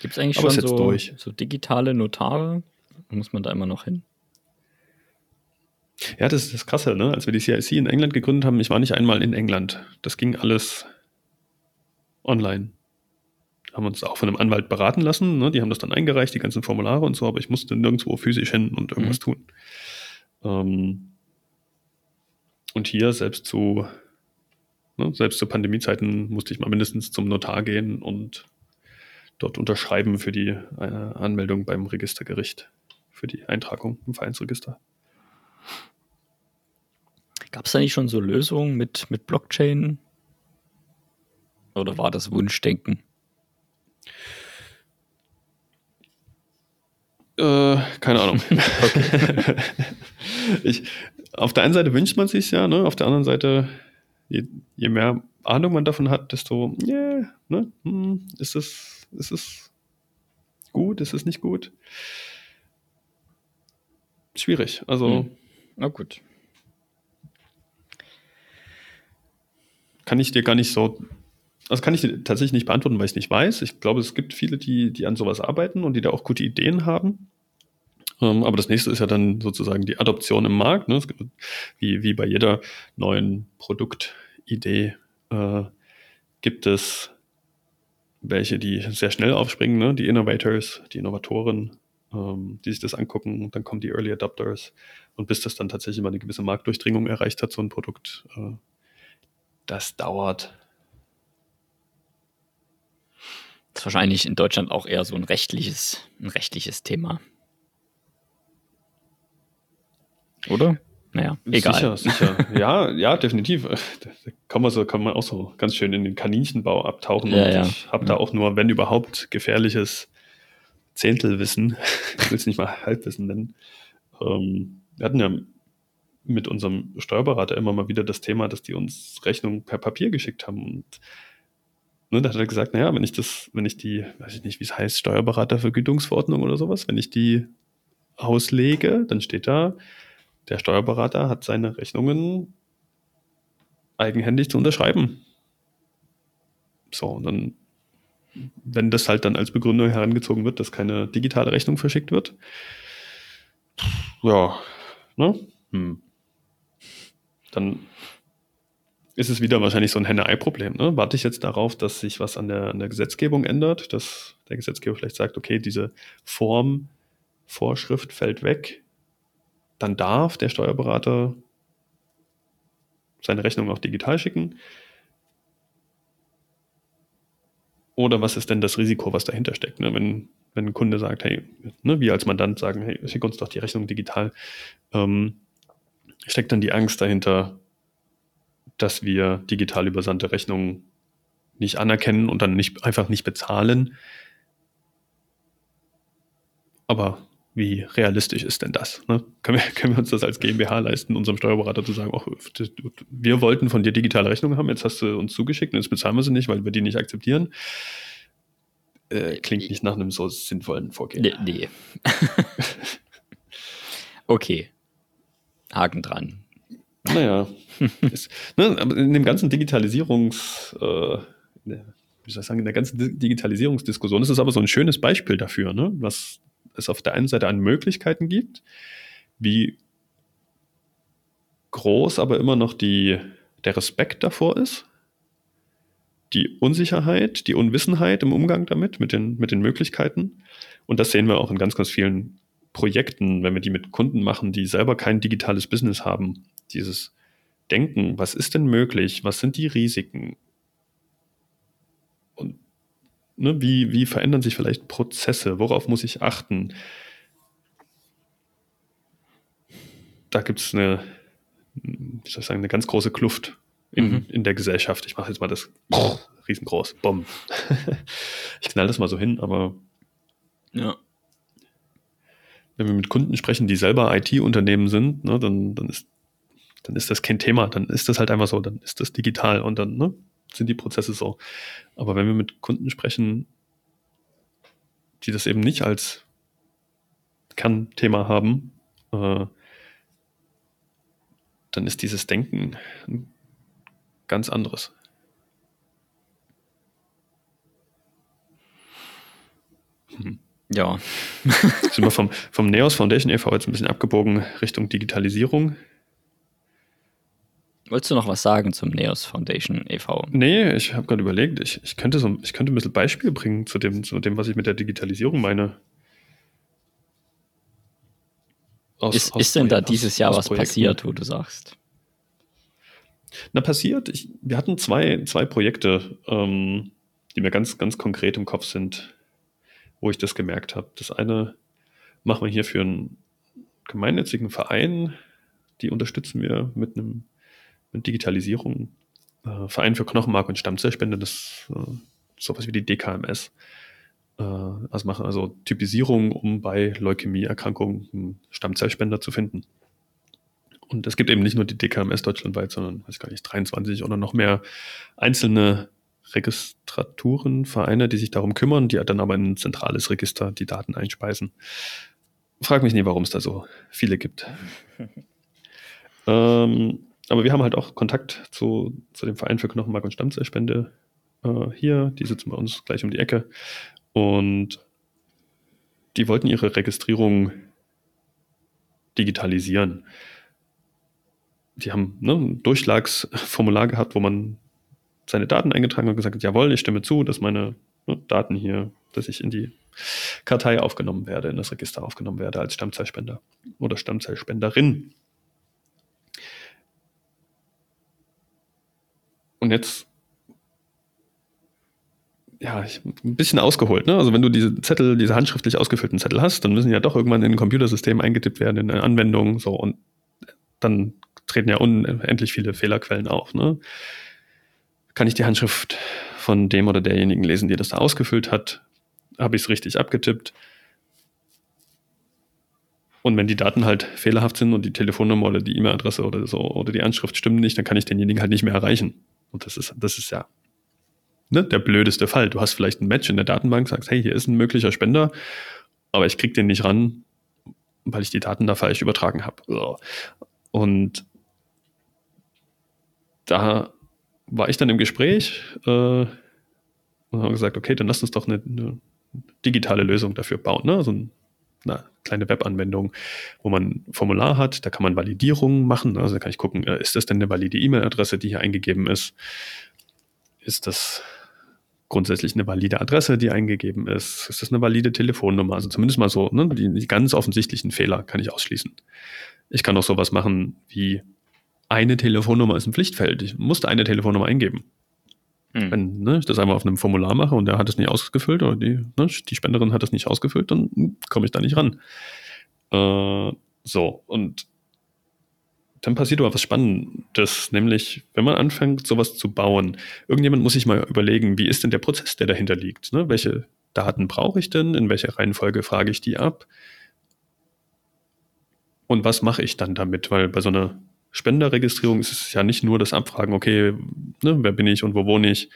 Gibt es eigentlich Aber schon so, so digitale Notare? Muss man da immer noch hin? Ja, das ist das Krasse, ne? Als wir die CIC in England gegründet haben, ich war nicht einmal in England. Das ging alles online. Haben uns auch von einem Anwalt beraten lassen, ne? Die haben das dann eingereicht, die ganzen Formulare und so, aber ich musste nirgendwo physisch hin und irgendwas mhm. tun. Ähm, und hier selbst zu Ne? Selbst zu Pandemiezeiten musste ich mal mindestens zum Notar gehen und dort unterschreiben für die äh, Anmeldung beim Registergericht, für die Eintragung im Vereinsregister. Gab es da nicht schon so Lösungen mit, mit Blockchain? Oder war das Wunschdenken? Äh, keine Ahnung. ich, auf der einen Seite wünscht man sich ja, ne? auf der anderen Seite, je, je mehr Ahnung man davon hat, desto, yeah, ne? Hm, ist es, ist es gut, ist es nicht gut? Schwierig. Also. Hm. Na gut. Kann ich dir gar nicht so das kann ich tatsächlich nicht beantworten, weil ich es nicht weiß. Ich glaube, es gibt viele, die, die an sowas arbeiten und die da auch gute Ideen haben. Ähm, aber das nächste ist ja dann sozusagen die Adoption im Markt. Ne? Wie, wie bei jeder neuen Produktidee äh, gibt es welche, die sehr schnell aufspringen, ne? die Innovators, die Innovatoren, ähm, die sich das angucken. Und dann kommen die Early Adopters. Und bis das dann tatsächlich mal eine gewisse Marktdurchdringung erreicht hat, so ein Produkt, äh, das dauert. Das ist wahrscheinlich in Deutschland auch eher so ein rechtliches, ein rechtliches Thema. Oder? Naja, egal. Sicher, sicher. ja, ja, definitiv. Da kann man, so, kann man auch so ganz schön in den Kaninchenbau abtauchen. Ja, ja. Ich habe ja. da auch nur, wenn überhaupt, gefährliches Zehntelwissen. ich will es nicht mal Halbwissen nennen. Ähm, wir hatten ja mit unserem Steuerberater immer mal wieder das Thema, dass die uns Rechnungen per Papier geschickt haben. Und ne, da hat er gesagt, naja, wenn ich das, wenn ich die, weiß ich nicht, wie es heißt, Steuerberatervergütungsverordnung oder sowas, wenn ich die auslege, dann steht da, der Steuerberater hat seine Rechnungen eigenhändig zu unterschreiben. So, und dann, wenn das halt dann als Begründung herangezogen wird, dass keine digitale Rechnung verschickt wird, ja, ne? Hm. Dann ist es wieder wahrscheinlich so ein Henne-Ei-Problem. Ne? Warte ich jetzt darauf, dass sich was an der, an der Gesetzgebung ändert, dass der Gesetzgeber vielleicht sagt, okay, diese Formvorschrift fällt weg, dann darf der Steuerberater seine Rechnung auch digital schicken. Oder was ist denn das Risiko, was dahinter steckt? Ne? Wenn, wenn ein Kunde sagt, hey, ne, wir als Mandant sagen, hey, schick uns doch die Rechnung digital, ähm, steckt dann die Angst dahinter, dass wir digital übersandte Rechnungen nicht anerkennen und dann nicht, einfach nicht bezahlen. Aber wie realistisch ist denn das? Ne? Können, wir, können wir uns das als GmbH leisten, unserem Steuerberater zu sagen, oh, wir wollten von dir digitale Rechnungen haben, jetzt hast du uns zugeschickt und jetzt bezahlen wir sie nicht, weil wir die nicht akzeptieren? Äh, klingt nicht nach einem so sinnvollen Vorgehen. Nee. nee. okay. Haken dran. Naja, ist, ne, in dem ganzen Digitalisierungs, äh, wie soll ich sagen, in der ganzen Digitalisierungsdiskussion ist es aber so ein schönes Beispiel dafür, ne, was es auf der einen Seite an Möglichkeiten gibt, wie groß aber immer noch die, der Respekt davor ist, die Unsicherheit, die Unwissenheit im Umgang damit, mit den, mit den Möglichkeiten. Und das sehen wir auch in ganz, ganz vielen Projekten, wenn wir die mit Kunden machen, die selber kein digitales Business haben, dieses Denken, was ist denn möglich, was sind die Risiken und ne, wie, wie verändern sich vielleicht Prozesse, worauf muss ich achten. Da gibt es eine, wie soll ich sagen, eine ganz große Kluft in, mhm. in der Gesellschaft. Ich mache jetzt mal das riesengroß, Bumm. ich knall das mal so hin, aber ja. Wenn wir mit Kunden sprechen, die selber IT-Unternehmen sind, ne, dann, dann ist dann ist das kein Thema, dann ist das halt einfach so, dann ist das digital und dann ne, sind die Prozesse so. Aber wenn wir mit Kunden sprechen, die das eben nicht als Kernthema haben, äh, dann ist dieses Denken ganz anderes. Ja. sind wir vom, vom Neos Foundation e.V. jetzt ein bisschen abgebogen Richtung Digitalisierung. Wolltest du noch was sagen zum Neos Foundation e.V.? Nee, ich habe gerade überlegt, ich, ich, könnte so, ich könnte ein bisschen Beispiel bringen zu dem, zu dem, was ich mit der Digitalisierung meine. Aus, ist, aus ist denn da dieses Jahr was Projekten. passiert, wo du sagst? Na, passiert. Ich, wir hatten zwei, zwei Projekte, ähm, die mir ganz, ganz konkret im Kopf sind. Wo ich das gemerkt habe. Das eine machen wir hier für einen gemeinnützigen Verein, die unterstützen wir mit einem mit Digitalisierung. Äh, Verein für Knochenmark und Stammzellspende, das äh, sowas wie die DKMS. Äh, also machen also Typisierung, um bei Leukämieerkrankungen einen Stammzellspender zu finden. Und es gibt eben nicht nur die DKMS deutschlandweit, sondern, weiß gar nicht, 23 oder noch mehr einzelne Registraturen, Vereine, die sich darum kümmern, die dann aber in ein zentrales Register die Daten einspeisen. Frag mich nie, warum es da so viele gibt. ähm, aber wir haben halt auch Kontakt zu, zu dem Verein für Knochenmark und Stammzellspende äh, hier. Die sitzen bei uns gleich um die Ecke. Und die wollten ihre Registrierung digitalisieren. Die haben ne, ein Durchschlagsformular gehabt, wo man seine Daten eingetragen und gesagt jawohl, ich stimme zu, dass meine ne, Daten hier, dass ich in die Kartei aufgenommen werde, in das Register aufgenommen werde als Stammzellspender oder Stammzellspenderin. Und jetzt, ja, ich, ein bisschen ausgeholt, ne? Also wenn du diese Zettel, diese handschriftlich ausgefüllten Zettel hast, dann müssen ja doch irgendwann in ein Computersystem eingetippt werden, in eine Anwendung, so und dann treten ja unendlich viele Fehlerquellen auf, ne? Kann ich die Handschrift von dem oder derjenigen lesen, die das da ausgefüllt hat. Habe ich es richtig abgetippt. Und wenn die Daten halt fehlerhaft sind und die Telefonnummer oder die E-Mail-Adresse oder so oder die Anschrift stimmen nicht, dann kann ich denjenigen halt nicht mehr erreichen. Und das ist, das ist ja ne, der blödeste Fall. Du hast vielleicht ein Match in der Datenbank, sagst, hey, hier ist ein möglicher Spender, aber ich krieg den nicht ran, weil ich die Daten da falsch übertragen habe. Und da war ich dann im Gespräch äh, und haben gesagt, okay, dann lass uns doch eine, eine digitale Lösung dafür bauen. Ne? Also eine kleine Webanwendung, wo man ein Formular hat, da kann man Validierungen machen. Also da kann ich gucken, äh, ist das denn eine valide E-Mail-Adresse, die hier eingegeben ist? Ist das grundsätzlich eine valide Adresse, die eingegeben ist? Ist das eine valide Telefonnummer? Also zumindest mal so, ne? die, die ganz offensichtlichen Fehler kann ich ausschließen. Ich kann auch sowas machen wie eine Telefonnummer ist ein Pflichtfeld. Ich musste eine Telefonnummer eingeben. Hm. Wenn ne, ich das einmal auf einem Formular mache und der hat es nicht ausgefüllt oder die, ne, die Spenderin hat es nicht ausgefüllt, dann komme ich da nicht ran. Äh, so, und dann passiert aber was Spannendes, nämlich, wenn man anfängt, sowas zu bauen, irgendjemand muss sich mal überlegen, wie ist denn der Prozess, der dahinter liegt? Ne? Welche Daten brauche ich denn? In welcher Reihenfolge frage ich die ab? Und was mache ich dann damit? Weil bei so einer Spenderregistrierung ist es ja nicht nur das Abfragen, okay, ne, wer bin ich und wo wohne ich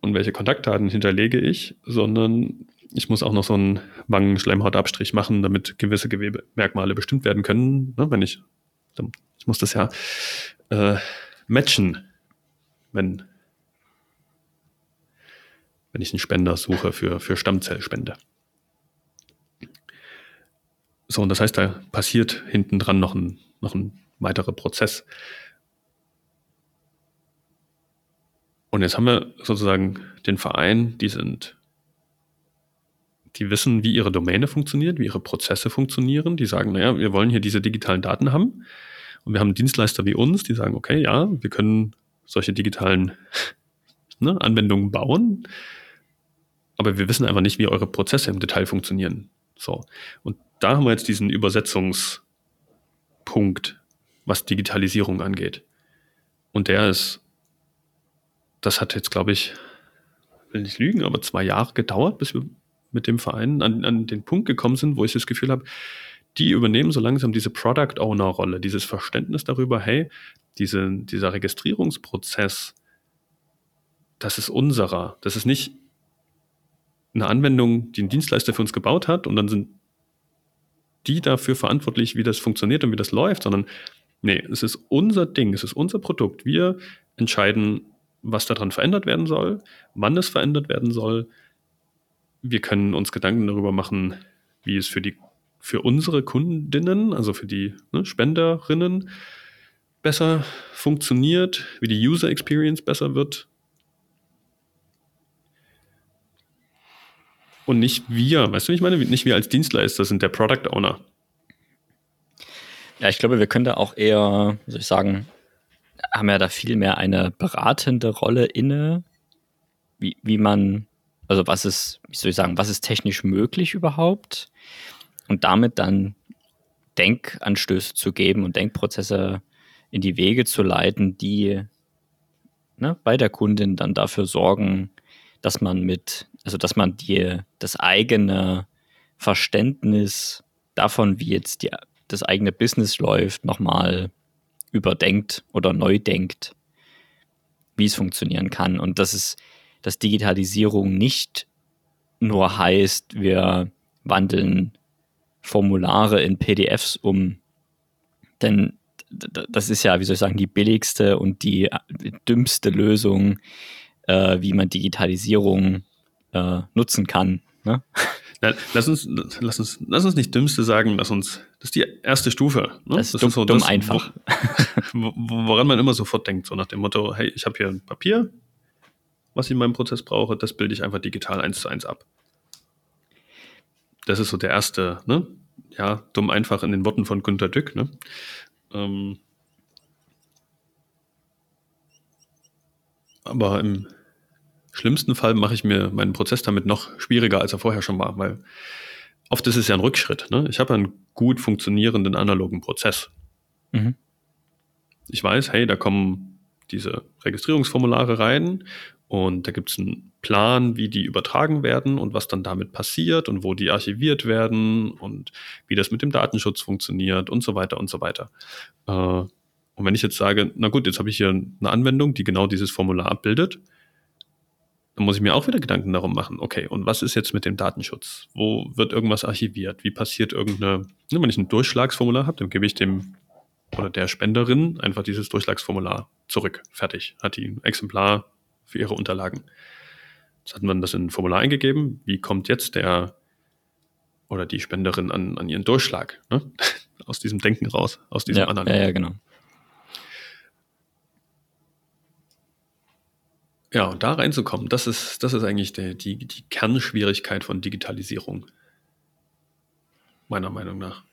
und welche Kontaktdaten hinterlege ich, sondern ich muss auch noch so einen Wangenschleimhautabstrich machen, damit gewisse Gewebemerkmale bestimmt werden können. Ne, wenn ich, ich muss das ja äh, matchen, wenn, wenn ich einen Spender suche für, für Stammzellspende. So, und das heißt, da passiert hinten dran noch ein noch ein weiterer Prozess. Und jetzt haben wir sozusagen den Verein, die sind, die wissen, wie ihre Domäne funktioniert, wie ihre Prozesse funktionieren. Die sagen, naja, wir wollen hier diese digitalen Daten haben. Und wir haben Dienstleister wie uns, die sagen, okay, ja, wir können solche digitalen ne, Anwendungen bauen, aber wir wissen einfach nicht, wie eure Prozesse im Detail funktionieren. So. Und da haben wir jetzt diesen Übersetzungs- Punkt, was Digitalisierung angeht. Und der ist, das hat jetzt, glaube ich, will nicht lügen, aber zwei Jahre gedauert, bis wir mit dem Verein an, an den Punkt gekommen sind, wo ich das Gefühl habe, die übernehmen so langsam diese Product Owner Rolle, dieses Verständnis darüber, hey, diese, dieser Registrierungsprozess, das ist unserer. Das ist nicht eine Anwendung, die ein Dienstleister für uns gebaut hat und dann sind die dafür verantwortlich, wie das funktioniert und wie das läuft, sondern nee, es ist unser Ding, es ist unser Produkt. Wir entscheiden, was daran verändert werden soll, wann es verändert werden soll. Wir können uns Gedanken darüber machen, wie es für die für unsere Kundinnen, also für die ne, Spenderinnen, besser funktioniert, wie die User Experience besser wird. Und nicht wir. Weißt du, ich meine, nicht wir als Dienstleister sind der Product Owner. Ja, ich glaube, wir können da auch eher, wie soll ich sagen, haben ja da viel mehr eine beratende Rolle inne, wie, wie man also was ist, wie soll ich sagen, was ist technisch möglich überhaupt und damit dann Denkanstöße zu geben und Denkprozesse in die Wege zu leiten, die ne, bei der Kundin dann dafür sorgen, dass man mit, also dass man die, das eigene Verständnis davon, wie jetzt die, das eigene Business läuft, nochmal überdenkt oder neu denkt, wie es funktionieren kann. Und das ist, dass Digitalisierung nicht nur heißt, wir wandeln Formulare in PDFs um. Denn das ist ja, wie soll ich sagen, die billigste und die dümmste Lösung, äh, wie man Digitalisierung äh, nutzen kann. Ne? Na, lass, uns, lass, uns, lass uns nicht dümmste sagen, lass uns, das ist die erste Stufe. Ne? Das ist, das dumm, ist so dumm das, einfach. Wo, woran man immer sofort denkt, so nach dem Motto, hey, ich habe hier ein Papier, was ich in meinem Prozess brauche, das bilde ich einfach digital eins zu eins ab. Das ist so der erste, ne? Ja, dumm einfach in den Worten von Günter Dück, ne? Ähm, aber im schlimmsten Fall mache ich mir meinen Prozess damit noch schwieriger, als er vorher schon war, weil oft ist es ja ein Rückschritt. Ne? Ich habe einen gut funktionierenden analogen Prozess. Mhm. Ich weiß, hey, da kommen diese Registrierungsformulare rein und da gibt es einen Plan, wie die übertragen werden und was dann damit passiert und wo die archiviert werden und wie das mit dem Datenschutz funktioniert und so weiter und so weiter. Äh, und wenn ich jetzt sage, na gut, jetzt habe ich hier eine Anwendung, die genau dieses Formular abbildet, dann muss ich mir auch wieder Gedanken darum machen, okay, und was ist jetzt mit dem Datenschutz? Wo wird irgendwas archiviert? Wie passiert irgendeine, ne, wenn ich ein Durchschlagsformular habe, dann gebe ich dem oder der Spenderin einfach dieses Durchschlagsformular zurück. Fertig. Hat die ein Exemplar für ihre Unterlagen. Jetzt hat man das in ein Formular eingegeben. Wie kommt jetzt der oder die Spenderin an, an ihren Durchschlag? Ne? Aus diesem Denken raus, aus diesem ja, anderen. Ja, ja, genau. Ja, und da reinzukommen, das ist, das ist eigentlich die, die, die Kernschwierigkeit von Digitalisierung. Meiner Meinung nach.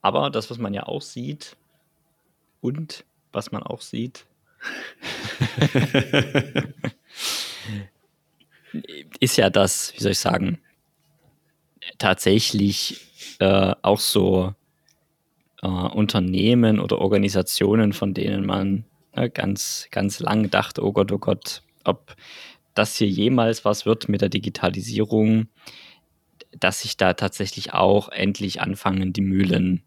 Aber das, was man ja auch sieht, und was man auch sieht, ist ja das, wie soll ich sagen, tatsächlich äh, auch so äh, Unternehmen oder Organisationen, von denen man äh, ganz, ganz lang dachte, oh Gott, oh Gott, ob das hier jemals was wird mit der Digitalisierung, dass sich da tatsächlich auch endlich anfangen, die Mühlen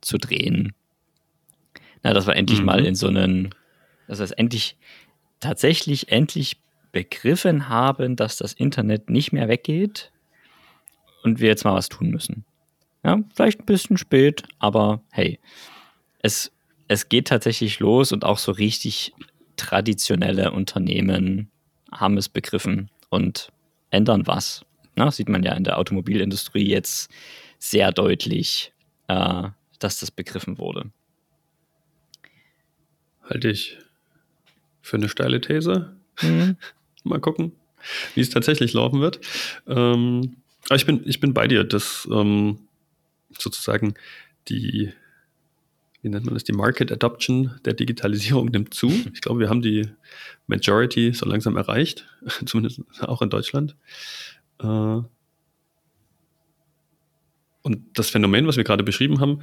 zu drehen. Na, dass wir endlich mhm. mal in so einen, dass wir es endlich, tatsächlich endlich begriffen haben, dass das Internet nicht mehr weggeht und wir jetzt mal was tun müssen. Ja, vielleicht ein bisschen spät, aber hey, es, es geht tatsächlich los und auch so richtig traditionelle Unternehmen haben es begriffen und ändern was. Na, sieht man ja in der Automobilindustrie jetzt sehr deutlich, äh, dass das begriffen wurde halte ich für eine steile These. Mhm. Mal gucken, wie es tatsächlich laufen wird. Ähm, aber ich bin, ich bin bei dir, dass ähm, sozusagen die, wie nennt man das, die Market Adoption der Digitalisierung nimmt zu. Ich glaube, wir haben die Majority so langsam erreicht, zumindest auch in Deutschland. Äh, und das Phänomen, was wir gerade beschrieben haben,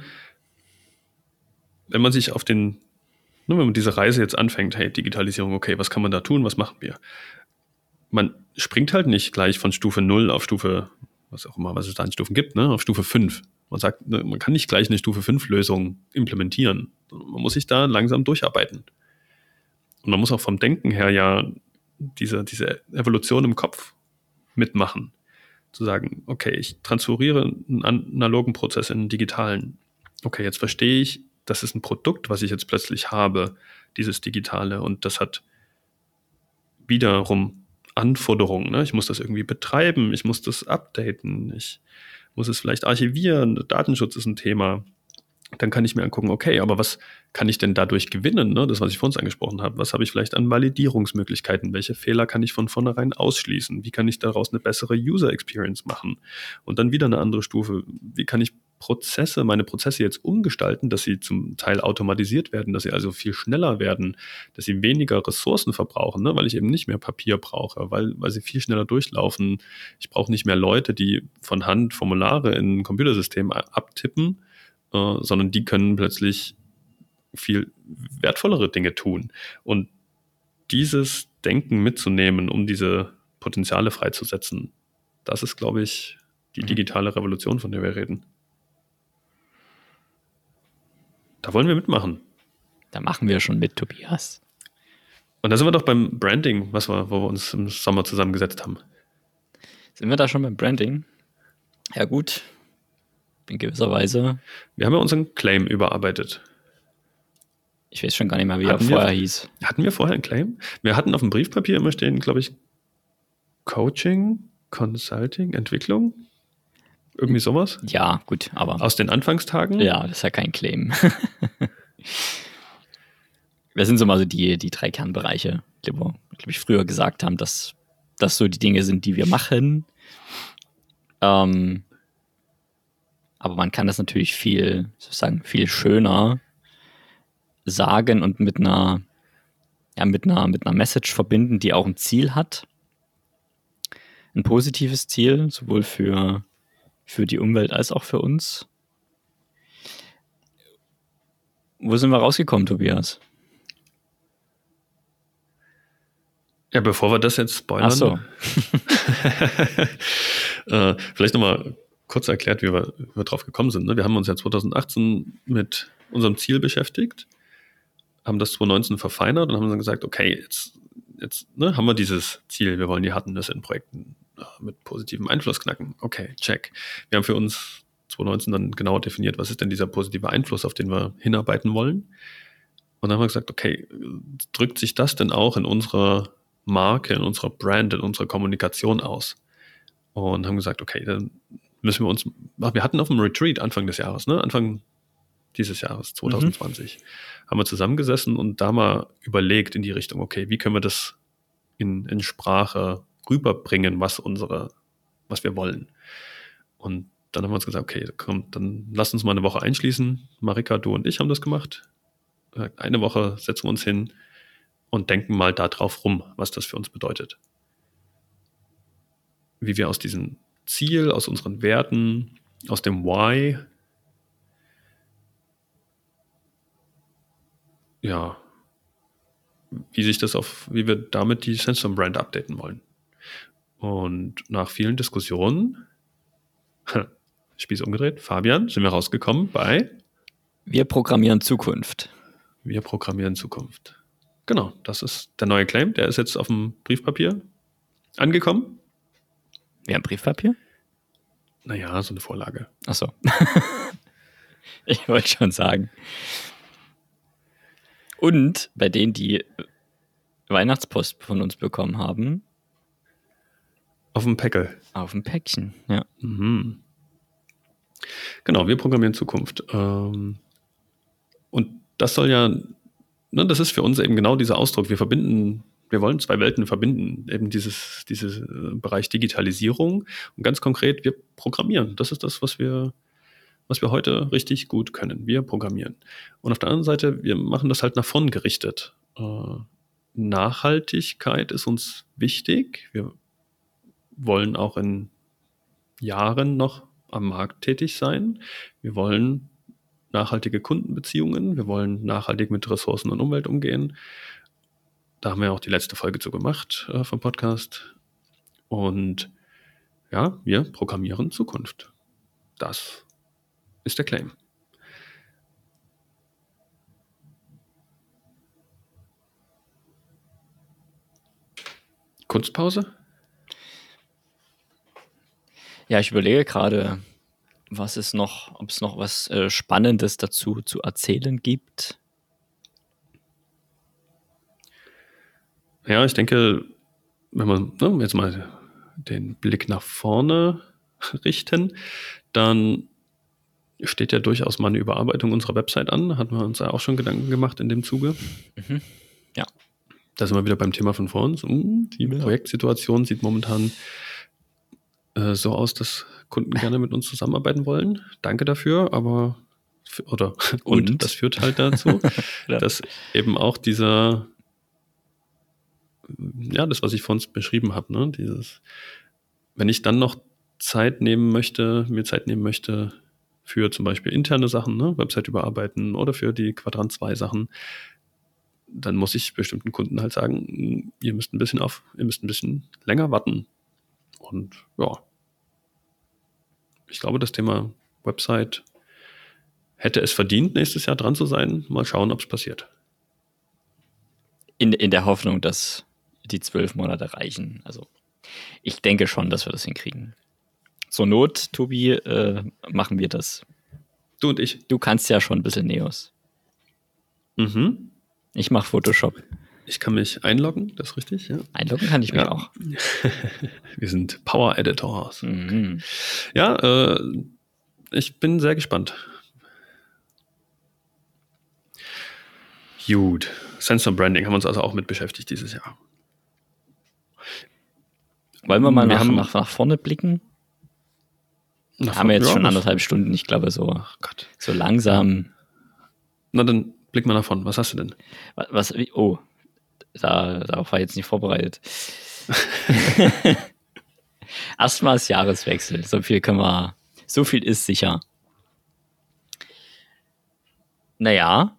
wenn man sich auf den Ne, wenn man diese Reise jetzt anfängt, hey, Digitalisierung, okay, was kann man da tun, was machen wir? Man springt halt nicht gleich von Stufe 0 auf Stufe, was auch immer, was es da in Stufen gibt, ne, auf Stufe 5. Man sagt, ne, man kann nicht gleich eine Stufe 5 Lösung implementieren. Man muss sich da langsam durcharbeiten. Und man muss auch vom Denken her ja diese, diese Evolution im Kopf mitmachen. Zu sagen, okay, ich transferiere einen analogen Prozess in einen digitalen. Okay, jetzt verstehe ich, das ist ein Produkt, was ich jetzt plötzlich habe, dieses Digitale. Und das hat wiederum Anforderungen. Ne? Ich muss das irgendwie betreiben, ich muss das updaten, ich muss es vielleicht archivieren, Datenschutz ist ein Thema. Dann kann ich mir angucken, okay, aber was kann ich denn dadurch gewinnen? Ne? Das, was ich vorhin angesprochen habe. Was habe ich vielleicht an Validierungsmöglichkeiten? Welche Fehler kann ich von vornherein ausschließen? Wie kann ich daraus eine bessere User Experience machen? Und dann wieder eine andere Stufe. Wie kann ich Prozesse, meine Prozesse jetzt umgestalten, dass sie zum Teil automatisiert werden, dass sie also viel schneller werden, dass sie weniger Ressourcen verbrauchen, ne? weil ich eben nicht mehr Papier brauche, weil, weil sie viel schneller durchlaufen. Ich brauche nicht mehr Leute, die von Hand Formulare in ein Computersystem abtippen, äh, sondern die können plötzlich viel wertvollere Dinge tun. Und dieses Denken mitzunehmen, um diese Potenziale freizusetzen, das ist, glaube ich, die mhm. digitale Revolution, von der wir reden. Da wollen wir mitmachen. Da machen wir schon mit, Tobias. Und da sind wir doch beim Branding, was wir, wo wir uns im Sommer zusammengesetzt haben. Sind wir da schon beim Branding? Ja, gut. In gewisser Weise. Wir haben ja unseren Claim überarbeitet. Ich weiß schon gar nicht mehr, wie hatten er vorher wir, hieß. Hatten wir vorher einen Claim? Wir hatten auf dem Briefpapier immer stehen, glaube ich, Coaching, Consulting, Entwicklung. Irgendwie sowas? Ja, gut, aber. Aus den Anfangstagen? Ja, das ist ja kein Claim. Wir sind so mal so die, die drei Kernbereiche, die wir, glaube ich, früher gesagt haben, dass das so die Dinge sind, die wir machen. Ähm, aber man kann das natürlich viel, sozusagen, viel schöner sagen und mit einer, ja, mit einer, mit einer Message verbinden, die auch ein Ziel hat. Ein positives Ziel, sowohl für für die Umwelt als auch für uns. Wo sind wir rausgekommen, Tobias? Ja, bevor wir das jetzt spoilern. Ach so. äh, vielleicht nochmal kurz erklärt, wie wir, wie wir drauf gekommen sind. Ne? Wir haben uns ja 2018 mit unserem Ziel beschäftigt, haben das 2019 verfeinert und haben dann gesagt, okay, jetzt, jetzt ne, haben wir dieses Ziel, wir wollen die Hardness in Projekten mit positivem Einfluss knacken. Okay, check. Wir haben für uns 2019 dann genau definiert, was ist denn dieser positive Einfluss, auf den wir hinarbeiten wollen. Und dann haben wir gesagt, okay, drückt sich das denn auch in unserer Marke, in unserer Brand, in unserer Kommunikation aus? Und haben gesagt, okay, dann müssen wir uns, wir hatten auf dem Retreat Anfang des Jahres, ne? Anfang dieses Jahres, 2020, mhm. haben wir zusammengesessen und da mal überlegt in die Richtung, okay, wie können wir das in, in Sprache rüberbringen, was unsere, was wir wollen. Und dann haben wir uns gesagt, okay, komm, dann lass uns mal eine Woche einschließen. Marika, du und ich haben das gemacht. Äh, eine Woche setzen wir uns hin und denken mal darauf rum, was das für uns bedeutet. Wie wir aus diesem Ziel, aus unseren Werten, aus dem Why, ja, wie sich das auf, wie wir damit die Sensor Brand updaten wollen. Und nach vielen Diskussionen, Spieß umgedreht, Fabian, sind wir rausgekommen bei Wir programmieren Zukunft. Wir programmieren Zukunft. Genau, das ist der neue Claim. Der ist jetzt auf dem Briefpapier angekommen. Wir haben Briefpapier? Naja, so eine Vorlage. Ach so. ich wollte schon sagen. Und bei denen, die Weihnachtspost von uns bekommen haben, auf dem Päckel. Auf dem Päckchen, ja. Mhm. Genau, wir programmieren Zukunft. Ähm, und das soll ja, ne, das ist für uns eben genau dieser Ausdruck. Wir verbinden, wir wollen zwei Welten verbinden, eben dieses, dieses äh, Bereich Digitalisierung und ganz konkret, wir programmieren. Das ist das, was wir, was wir heute richtig gut können. Wir programmieren. Und auf der anderen Seite, wir machen das halt nach vorn gerichtet. Äh, Nachhaltigkeit ist uns wichtig. Wir wollen auch in Jahren noch am Markt tätig sein. Wir wollen nachhaltige Kundenbeziehungen. Wir wollen nachhaltig mit Ressourcen und Umwelt umgehen. Da haben wir auch die letzte Folge zu gemacht äh, vom Podcast. Und ja, wir programmieren Zukunft. Das ist der Claim. Kunstpause? Ja, ich überlege gerade, was es noch, ob es noch was äh, Spannendes dazu zu erzählen gibt. Ja, ich denke, wenn wir ne, jetzt mal den Blick nach vorne richten, dann steht ja durchaus mal eine Überarbeitung unserer Website an. Hatten wir uns ja auch schon Gedanken gemacht in dem Zuge. Mhm. Ja. Da sind wir wieder beim Thema von vorhin. Uh, die Projektsituation sieht momentan äh, so aus, dass Kunden gerne mit uns zusammenarbeiten wollen. Danke dafür, aber oder und, und das führt halt dazu, ja. dass eben auch dieser ja, das, was ich vorhin beschrieben habe, ne, dieses, wenn ich dann noch Zeit nehmen möchte, mir Zeit nehmen möchte für zum Beispiel interne Sachen, ne, Website überarbeiten oder für die Quadrant 2 Sachen, dann muss ich bestimmten Kunden halt sagen, ihr müsst ein bisschen auf, ihr müsst ein bisschen länger warten. Und ja, ich glaube, das Thema Website hätte es verdient, nächstes Jahr dran zu sein. Mal schauen, ob es passiert. In, in der Hoffnung, dass die zwölf Monate reichen. Also ich denke schon, dass wir das hinkriegen. Zur Not, Tobi, äh, machen wir das. Du und ich. Du kannst ja schon ein bisschen Neos. Mhm. Ich mache Photoshop. Ich kann mich einloggen, das ist richtig, ja. Einloggen kann ich mich ja. auch. Wir sind Power Editors. Mhm. Ja, äh, ich bin sehr gespannt. Gut. Sensor Branding haben wir uns also auch mit beschäftigt dieses Jahr. Wollen wir mal wir nach, nach, nach vorne blicken? Nach haben wir jetzt ja, schon anderthalb Stunden, ich glaube so, so langsam. Na dann blick mal nach vorne. Was hast du denn? Was, was oh, da, darauf war ich jetzt nicht vorbereitet. Erstmal ist Jahreswechsel. So viel können wir, so viel ist sicher. Naja.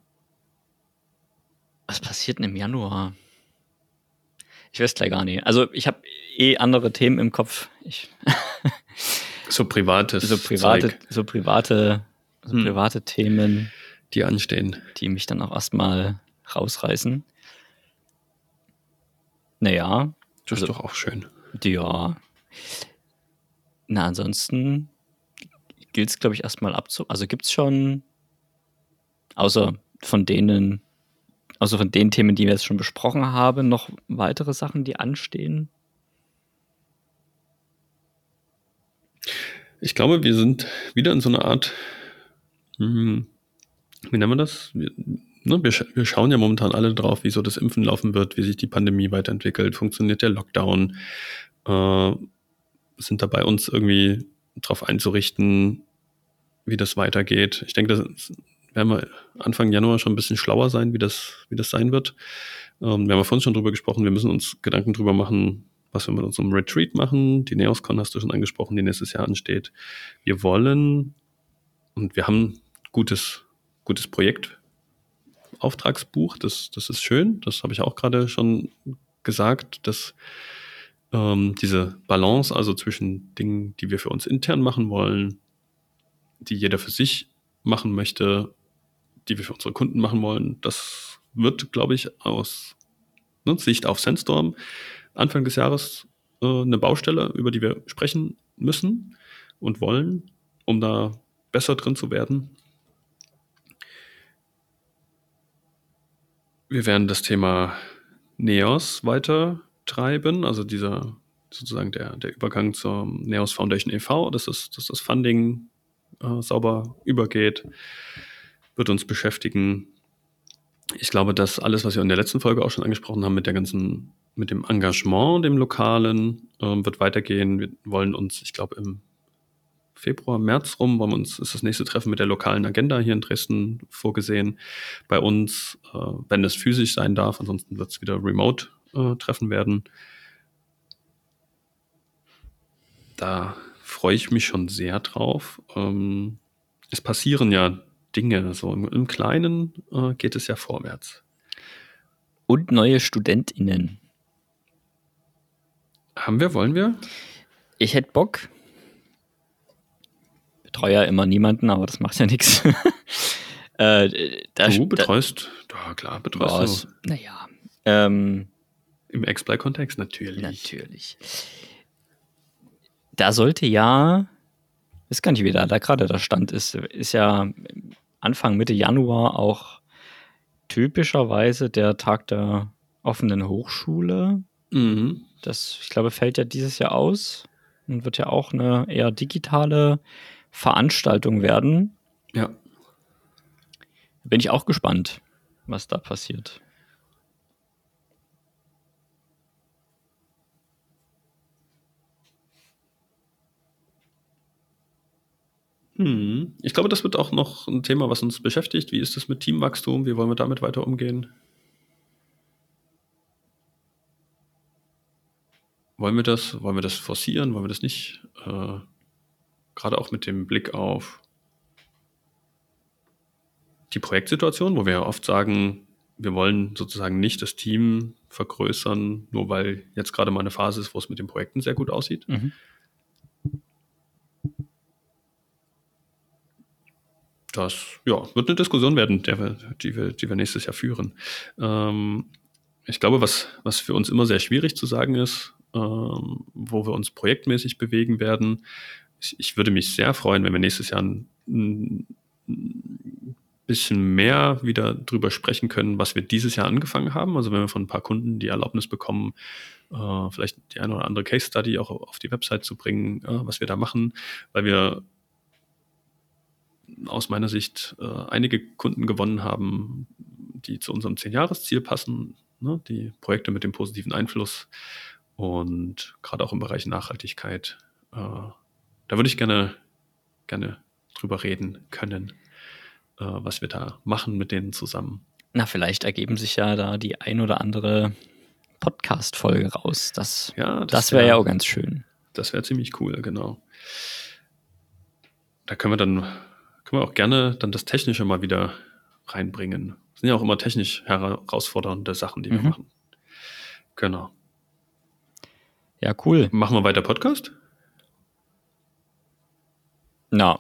Was passiert denn im Januar? Ich weiß gleich gar nicht. Also ich habe eh andere Themen im Kopf. Ich so privates. So private, Zeug. so private, so hm. private Themen. Die anstehen. Die mich dann auch erstmal rausreißen. Naja. Das also, ist doch auch schön. Ja. Na, ansonsten gilt es, glaube ich, erstmal abzu. Also gibt es schon, außer von denen, also von den Themen, die wir jetzt schon besprochen haben, noch weitere Sachen, die anstehen? Ich glaube, wir sind wieder in so einer Art, hm, wie nennen wir das? Wir, ne, wir, wir, schauen ja momentan alle drauf, wie so das Impfen laufen wird, wie sich die Pandemie weiterentwickelt, funktioniert der Lockdown, äh, sind dabei uns irgendwie darauf einzurichten, wie das weitergeht. Ich denke, das werden wir Anfang Januar schon ein bisschen schlauer sein, wie das, wie das sein wird. Ähm, wir haben ja vorhin schon drüber gesprochen, wir müssen uns Gedanken drüber machen, was wir mit unserem Retreat machen. Die NeosCon hast du schon angesprochen, die nächstes Jahr ansteht. Wir wollen und wir haben gutes, gutes Projekt. Auftragsbuch, das, das ist schön. Das habe ich auch gerade schon gesagt, dass ähm, diese Balance also zwischen Dingen, die wir für uns intern machen wollen, die jeder für sich machen möchte, die wir für unsere Kunden machen wollen, das wird, glaube ich, aus ne, Sicht auf Sandstorm Anfang des Jahres äh, eine Baustelle, über die wir sprechen müssen und wollen, um da besser drin zu werden. Wir werden das Thema NEOS weiter treiben, also dieser sozusagen der, der Übergang zur NEOS Foundation e.V., dass das, dass das Funding äh, sauber übergeht, wird uns beschäftigen. Ich glaube, dass alles, was wir in der letzten Folge auch schon angesprochen haben, mit der ganzen mit dem Engagement, dem Lokalen, ähm, wird weitergehen. Wir wollen uns, ich glaube, im Februar, März rum, wir uns, ist das nächste Treffen mit der lokalen Agenda hier in Dresden vorgesehen. Bei uns, äh, wenn es physisch sein darf, ansonsten wird es wieder Remote-Treffen äh, werden. Da freue ich mich schon sehr drauf. Ähm, es passieren ja Dinge, so im, im Kleinen äh, geht es ja vorwärts. Und neue StudentInnen. Haben wir, wollen wir? Ich hätte Bock. Betreue ja immer niemanden, aber das macht ja nichts. äh, du betreust, da, klar, betreust du. Naja. Ähm, Im X-Play-Kontext natürlich. Natürlich. Da sollte ja, ist gar nicht, wie da, da gerade der Stand ist, ist ja Anfang, Mitte Januar auch typischerweise der Tag der offenen Hochschule. Mhm. Das, ich glaube, fällt ja dieses Jahr aus und wird ja auch eine eher digitale Veranstaltung werden. Ja. Bin ich auch gespannt, was da passiert. Hm. Ich glaube, das wird auch noch ein Thema, was uns beschäftigt. Wie ist es mit Teamwachstum? Wie wollen wir damit weiter umgehen? Wollen wir das? Wollen wir das forcieren? Wollen wir das nicht? Äh, gerade auch mit dem Blick auf die Projektsituation, wo wir ja oft sagen, wir wollen sozusagen nicht das Team vergrößern, nur weil jetzt gerade mal eine Phase ist, wo es mit den Projekten sehr gut aussieht. Mhm. Das ja, wird eine Diskussion werden, wir, die, wir, die wir nächstes Jahr führen. Ähm, ich glaube, was, was für uns immer sehr schwierig zu sagen ist, ähm, wo wir uns projektmäßig bewegen werden, ich, ich, würde mich sehr freuen, wenn wir nächstes Jahr ein, ein bisschen mehr wieder drüber sprechen können, was wir dieses Jahr angefangen haben. Also wenn wir von ein paar Kunden die Erlaubnis bekommen, äh, vielleicht die eine oder andere Case Study auch auf die Website zu bringen, äh, was wir da machen, weil wir aus meiner Sicht äh, einige Kunden gewonnen haben, die zu unserem Zehn-Jahres-Ziel passen, ne? die Projekte mit dem positiven Einfluss und gerade auch im Bereich Nachhaltigkeit. Da würde ich gerne, gerne drüber reden können, äh, was wir da machen mit denen zusammen. Na, vielleicht ergeben sich ja da die ein oder andere Podcast-Folge raus. Das, ja, das, das wäre wär ja auch ganz schön. Das wäre ziemlich cool, genau. Da können wir dann können wir auch gerne dann das Technische mal wieder reinbringen. Das sind ja auch immer technisch herausfordernde Sachen, die wir mhm. machen. Genau. Ja, cool. Machen wir weiter Podcast? Na,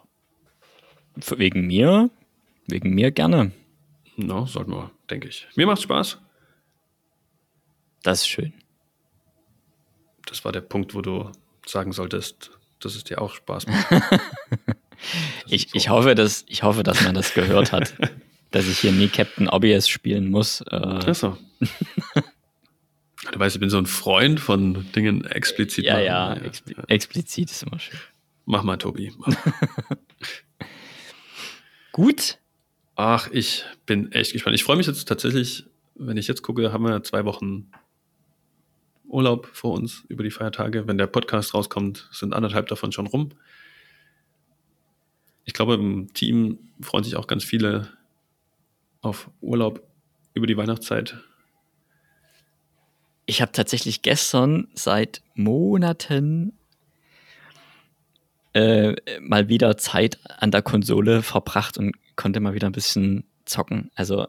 wegen mir, wegen mir gerne. Na, no, sollten wir, denke ich. Mir macht's Spaß. Das ist schön. Das war der Punkt, wo du sagen solltest, dass es dir auch Spaß macht. Ich, ich, hoffe, dass, ich hoffe, dass man das gehört hat, dass ich hier nie Captain Obvious spielen muss. Äh. Achso. Du weißt, ich bin so ein Freund von Dingen explizit. Ja, ja, ja, ja. explizit ist immer schön. Mach mal, Tobi. Mach mal. Gut. Ach, ich bin echt gespannt. Ich freue mich jetzt tatsächlich, wenn ich jetzt gucke, haben wir zwei Wochen Urlaub vor uns über die Feiertage. Wenn der Podcast rauskommt, sind anderthalb davon schon rum ich glaube, im Team freuen sich auch ganz viele auf Urlaub über die Weihnachtszeit. Ich habe tatsächlich gestern seit Monaten äh, mal wieder Zeit an der Konsole verbracht und konnte mal wieder ein bisschen zocken. Also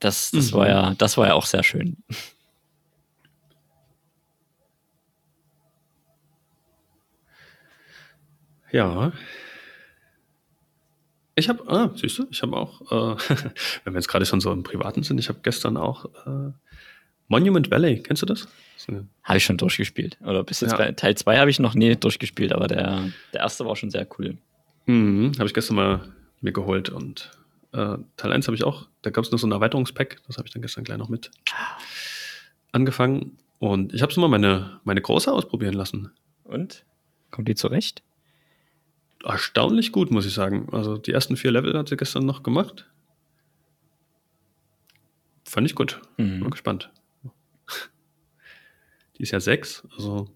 das, das mhm. war ja, das war ja auch sehr schön. Ja, ich habe, ah, siehst du, ich habe auch, äh, wenn wir jetzt gerade schon so im Privaten sind, ich habe gestern auch äh, Monument Valley, kennst du das? Habe ich schon durchgespielt. Oder bis jetzt ja. bei Teil 2 habe ich noch nie durchgespielt, aber der, der erste war schon sehr cool. Mhm, habe ich gestern mal mir geholt und äh, Teil 1 habe ich auch, da gab es nur so ein Erweiterungspack, das habe ich dann gestern gleich noch mit angefangen. Und ich habe es mal meine, meine Große ausprobieren lassen. Und? Kommt die zurecht? erstaunlich gut, muss ich sagen. Also die ersten vier Level hat sie gestern noch gemacht. Fand ich gut. Mhm. Bin gespannt. Die ist ja sechs, also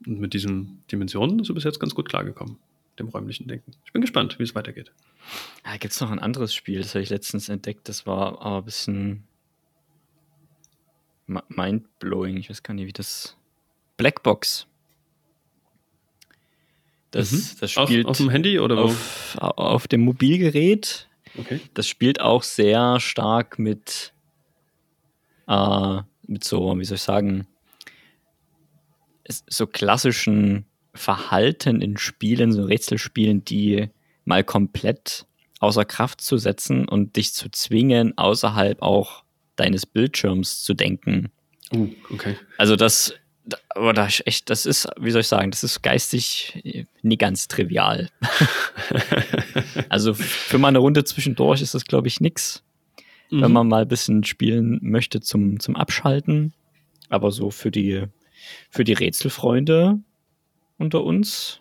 mit diesen Dimensionen ist sie bis jetzt ganz gut klargekommen, dem räumlichen Denken. Ich bin gespannt, wie es weitergeht. Ja, Gibt es noch ein anderes Spiel, das habe ich letztens entdeckt, das war aber ein bisschen mindblowing. Ich weiß gar nicht, wie das. Blackbox. Das, mhm. das spielt auf, auf, dem Handy oder auf, auf dem Mobilgerät. Okay. Das spielt auch sehr stark mit, äh, mit so, wie soll ich sagen, so klassischen Verhalten in Spielen, so Rätselspielen, die mal komplett außer Kraft zu setzen und dich zu zwingen, außerhalb auch deines Bildschirms zu denken. Uh, okay. Also das aber das ist echt, das ist, wie soll ich sagen, das ist geistig nie ganz trivial. also für mal eine Runde zwischendurch ist das, glaube ich, nix. Mhm. Wenn man mal ein bisschen spielen möchte zum, zum Abschalten. Aber so für die, für die Rätselfreunde unter uns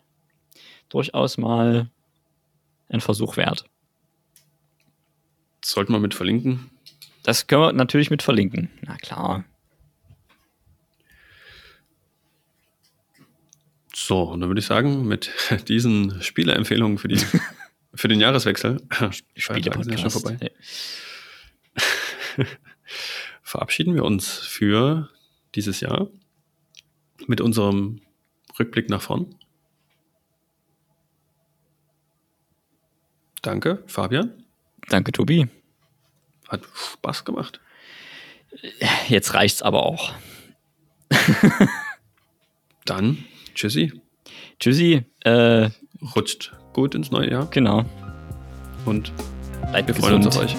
durchaus mal ein Versuch wert. Sollten wir mit verlinken? Das können wir natürlich mit verlinken. Na klar. So, und dann würde ich sagen, mit diesen Spieleempfehlungen für, die, für den Jahreswechsel, Feiertage sind ja Spiele-Podcast. vorbei, verabschieden wir uns für dieses Jahr mit unserem Rückblick nach vorn. Danke, Fabian. Danke, Tobi. Hat Spaß gemacht. Jetzt reicht's aber auch. Dann, tschüssi. Tschüssi. Äh, Rutscht gut ins neue Jahr genau. und Bleibt wir freuen uns auf euch.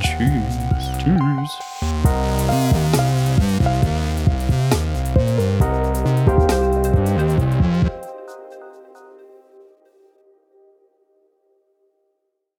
Tschüss. Tschüss.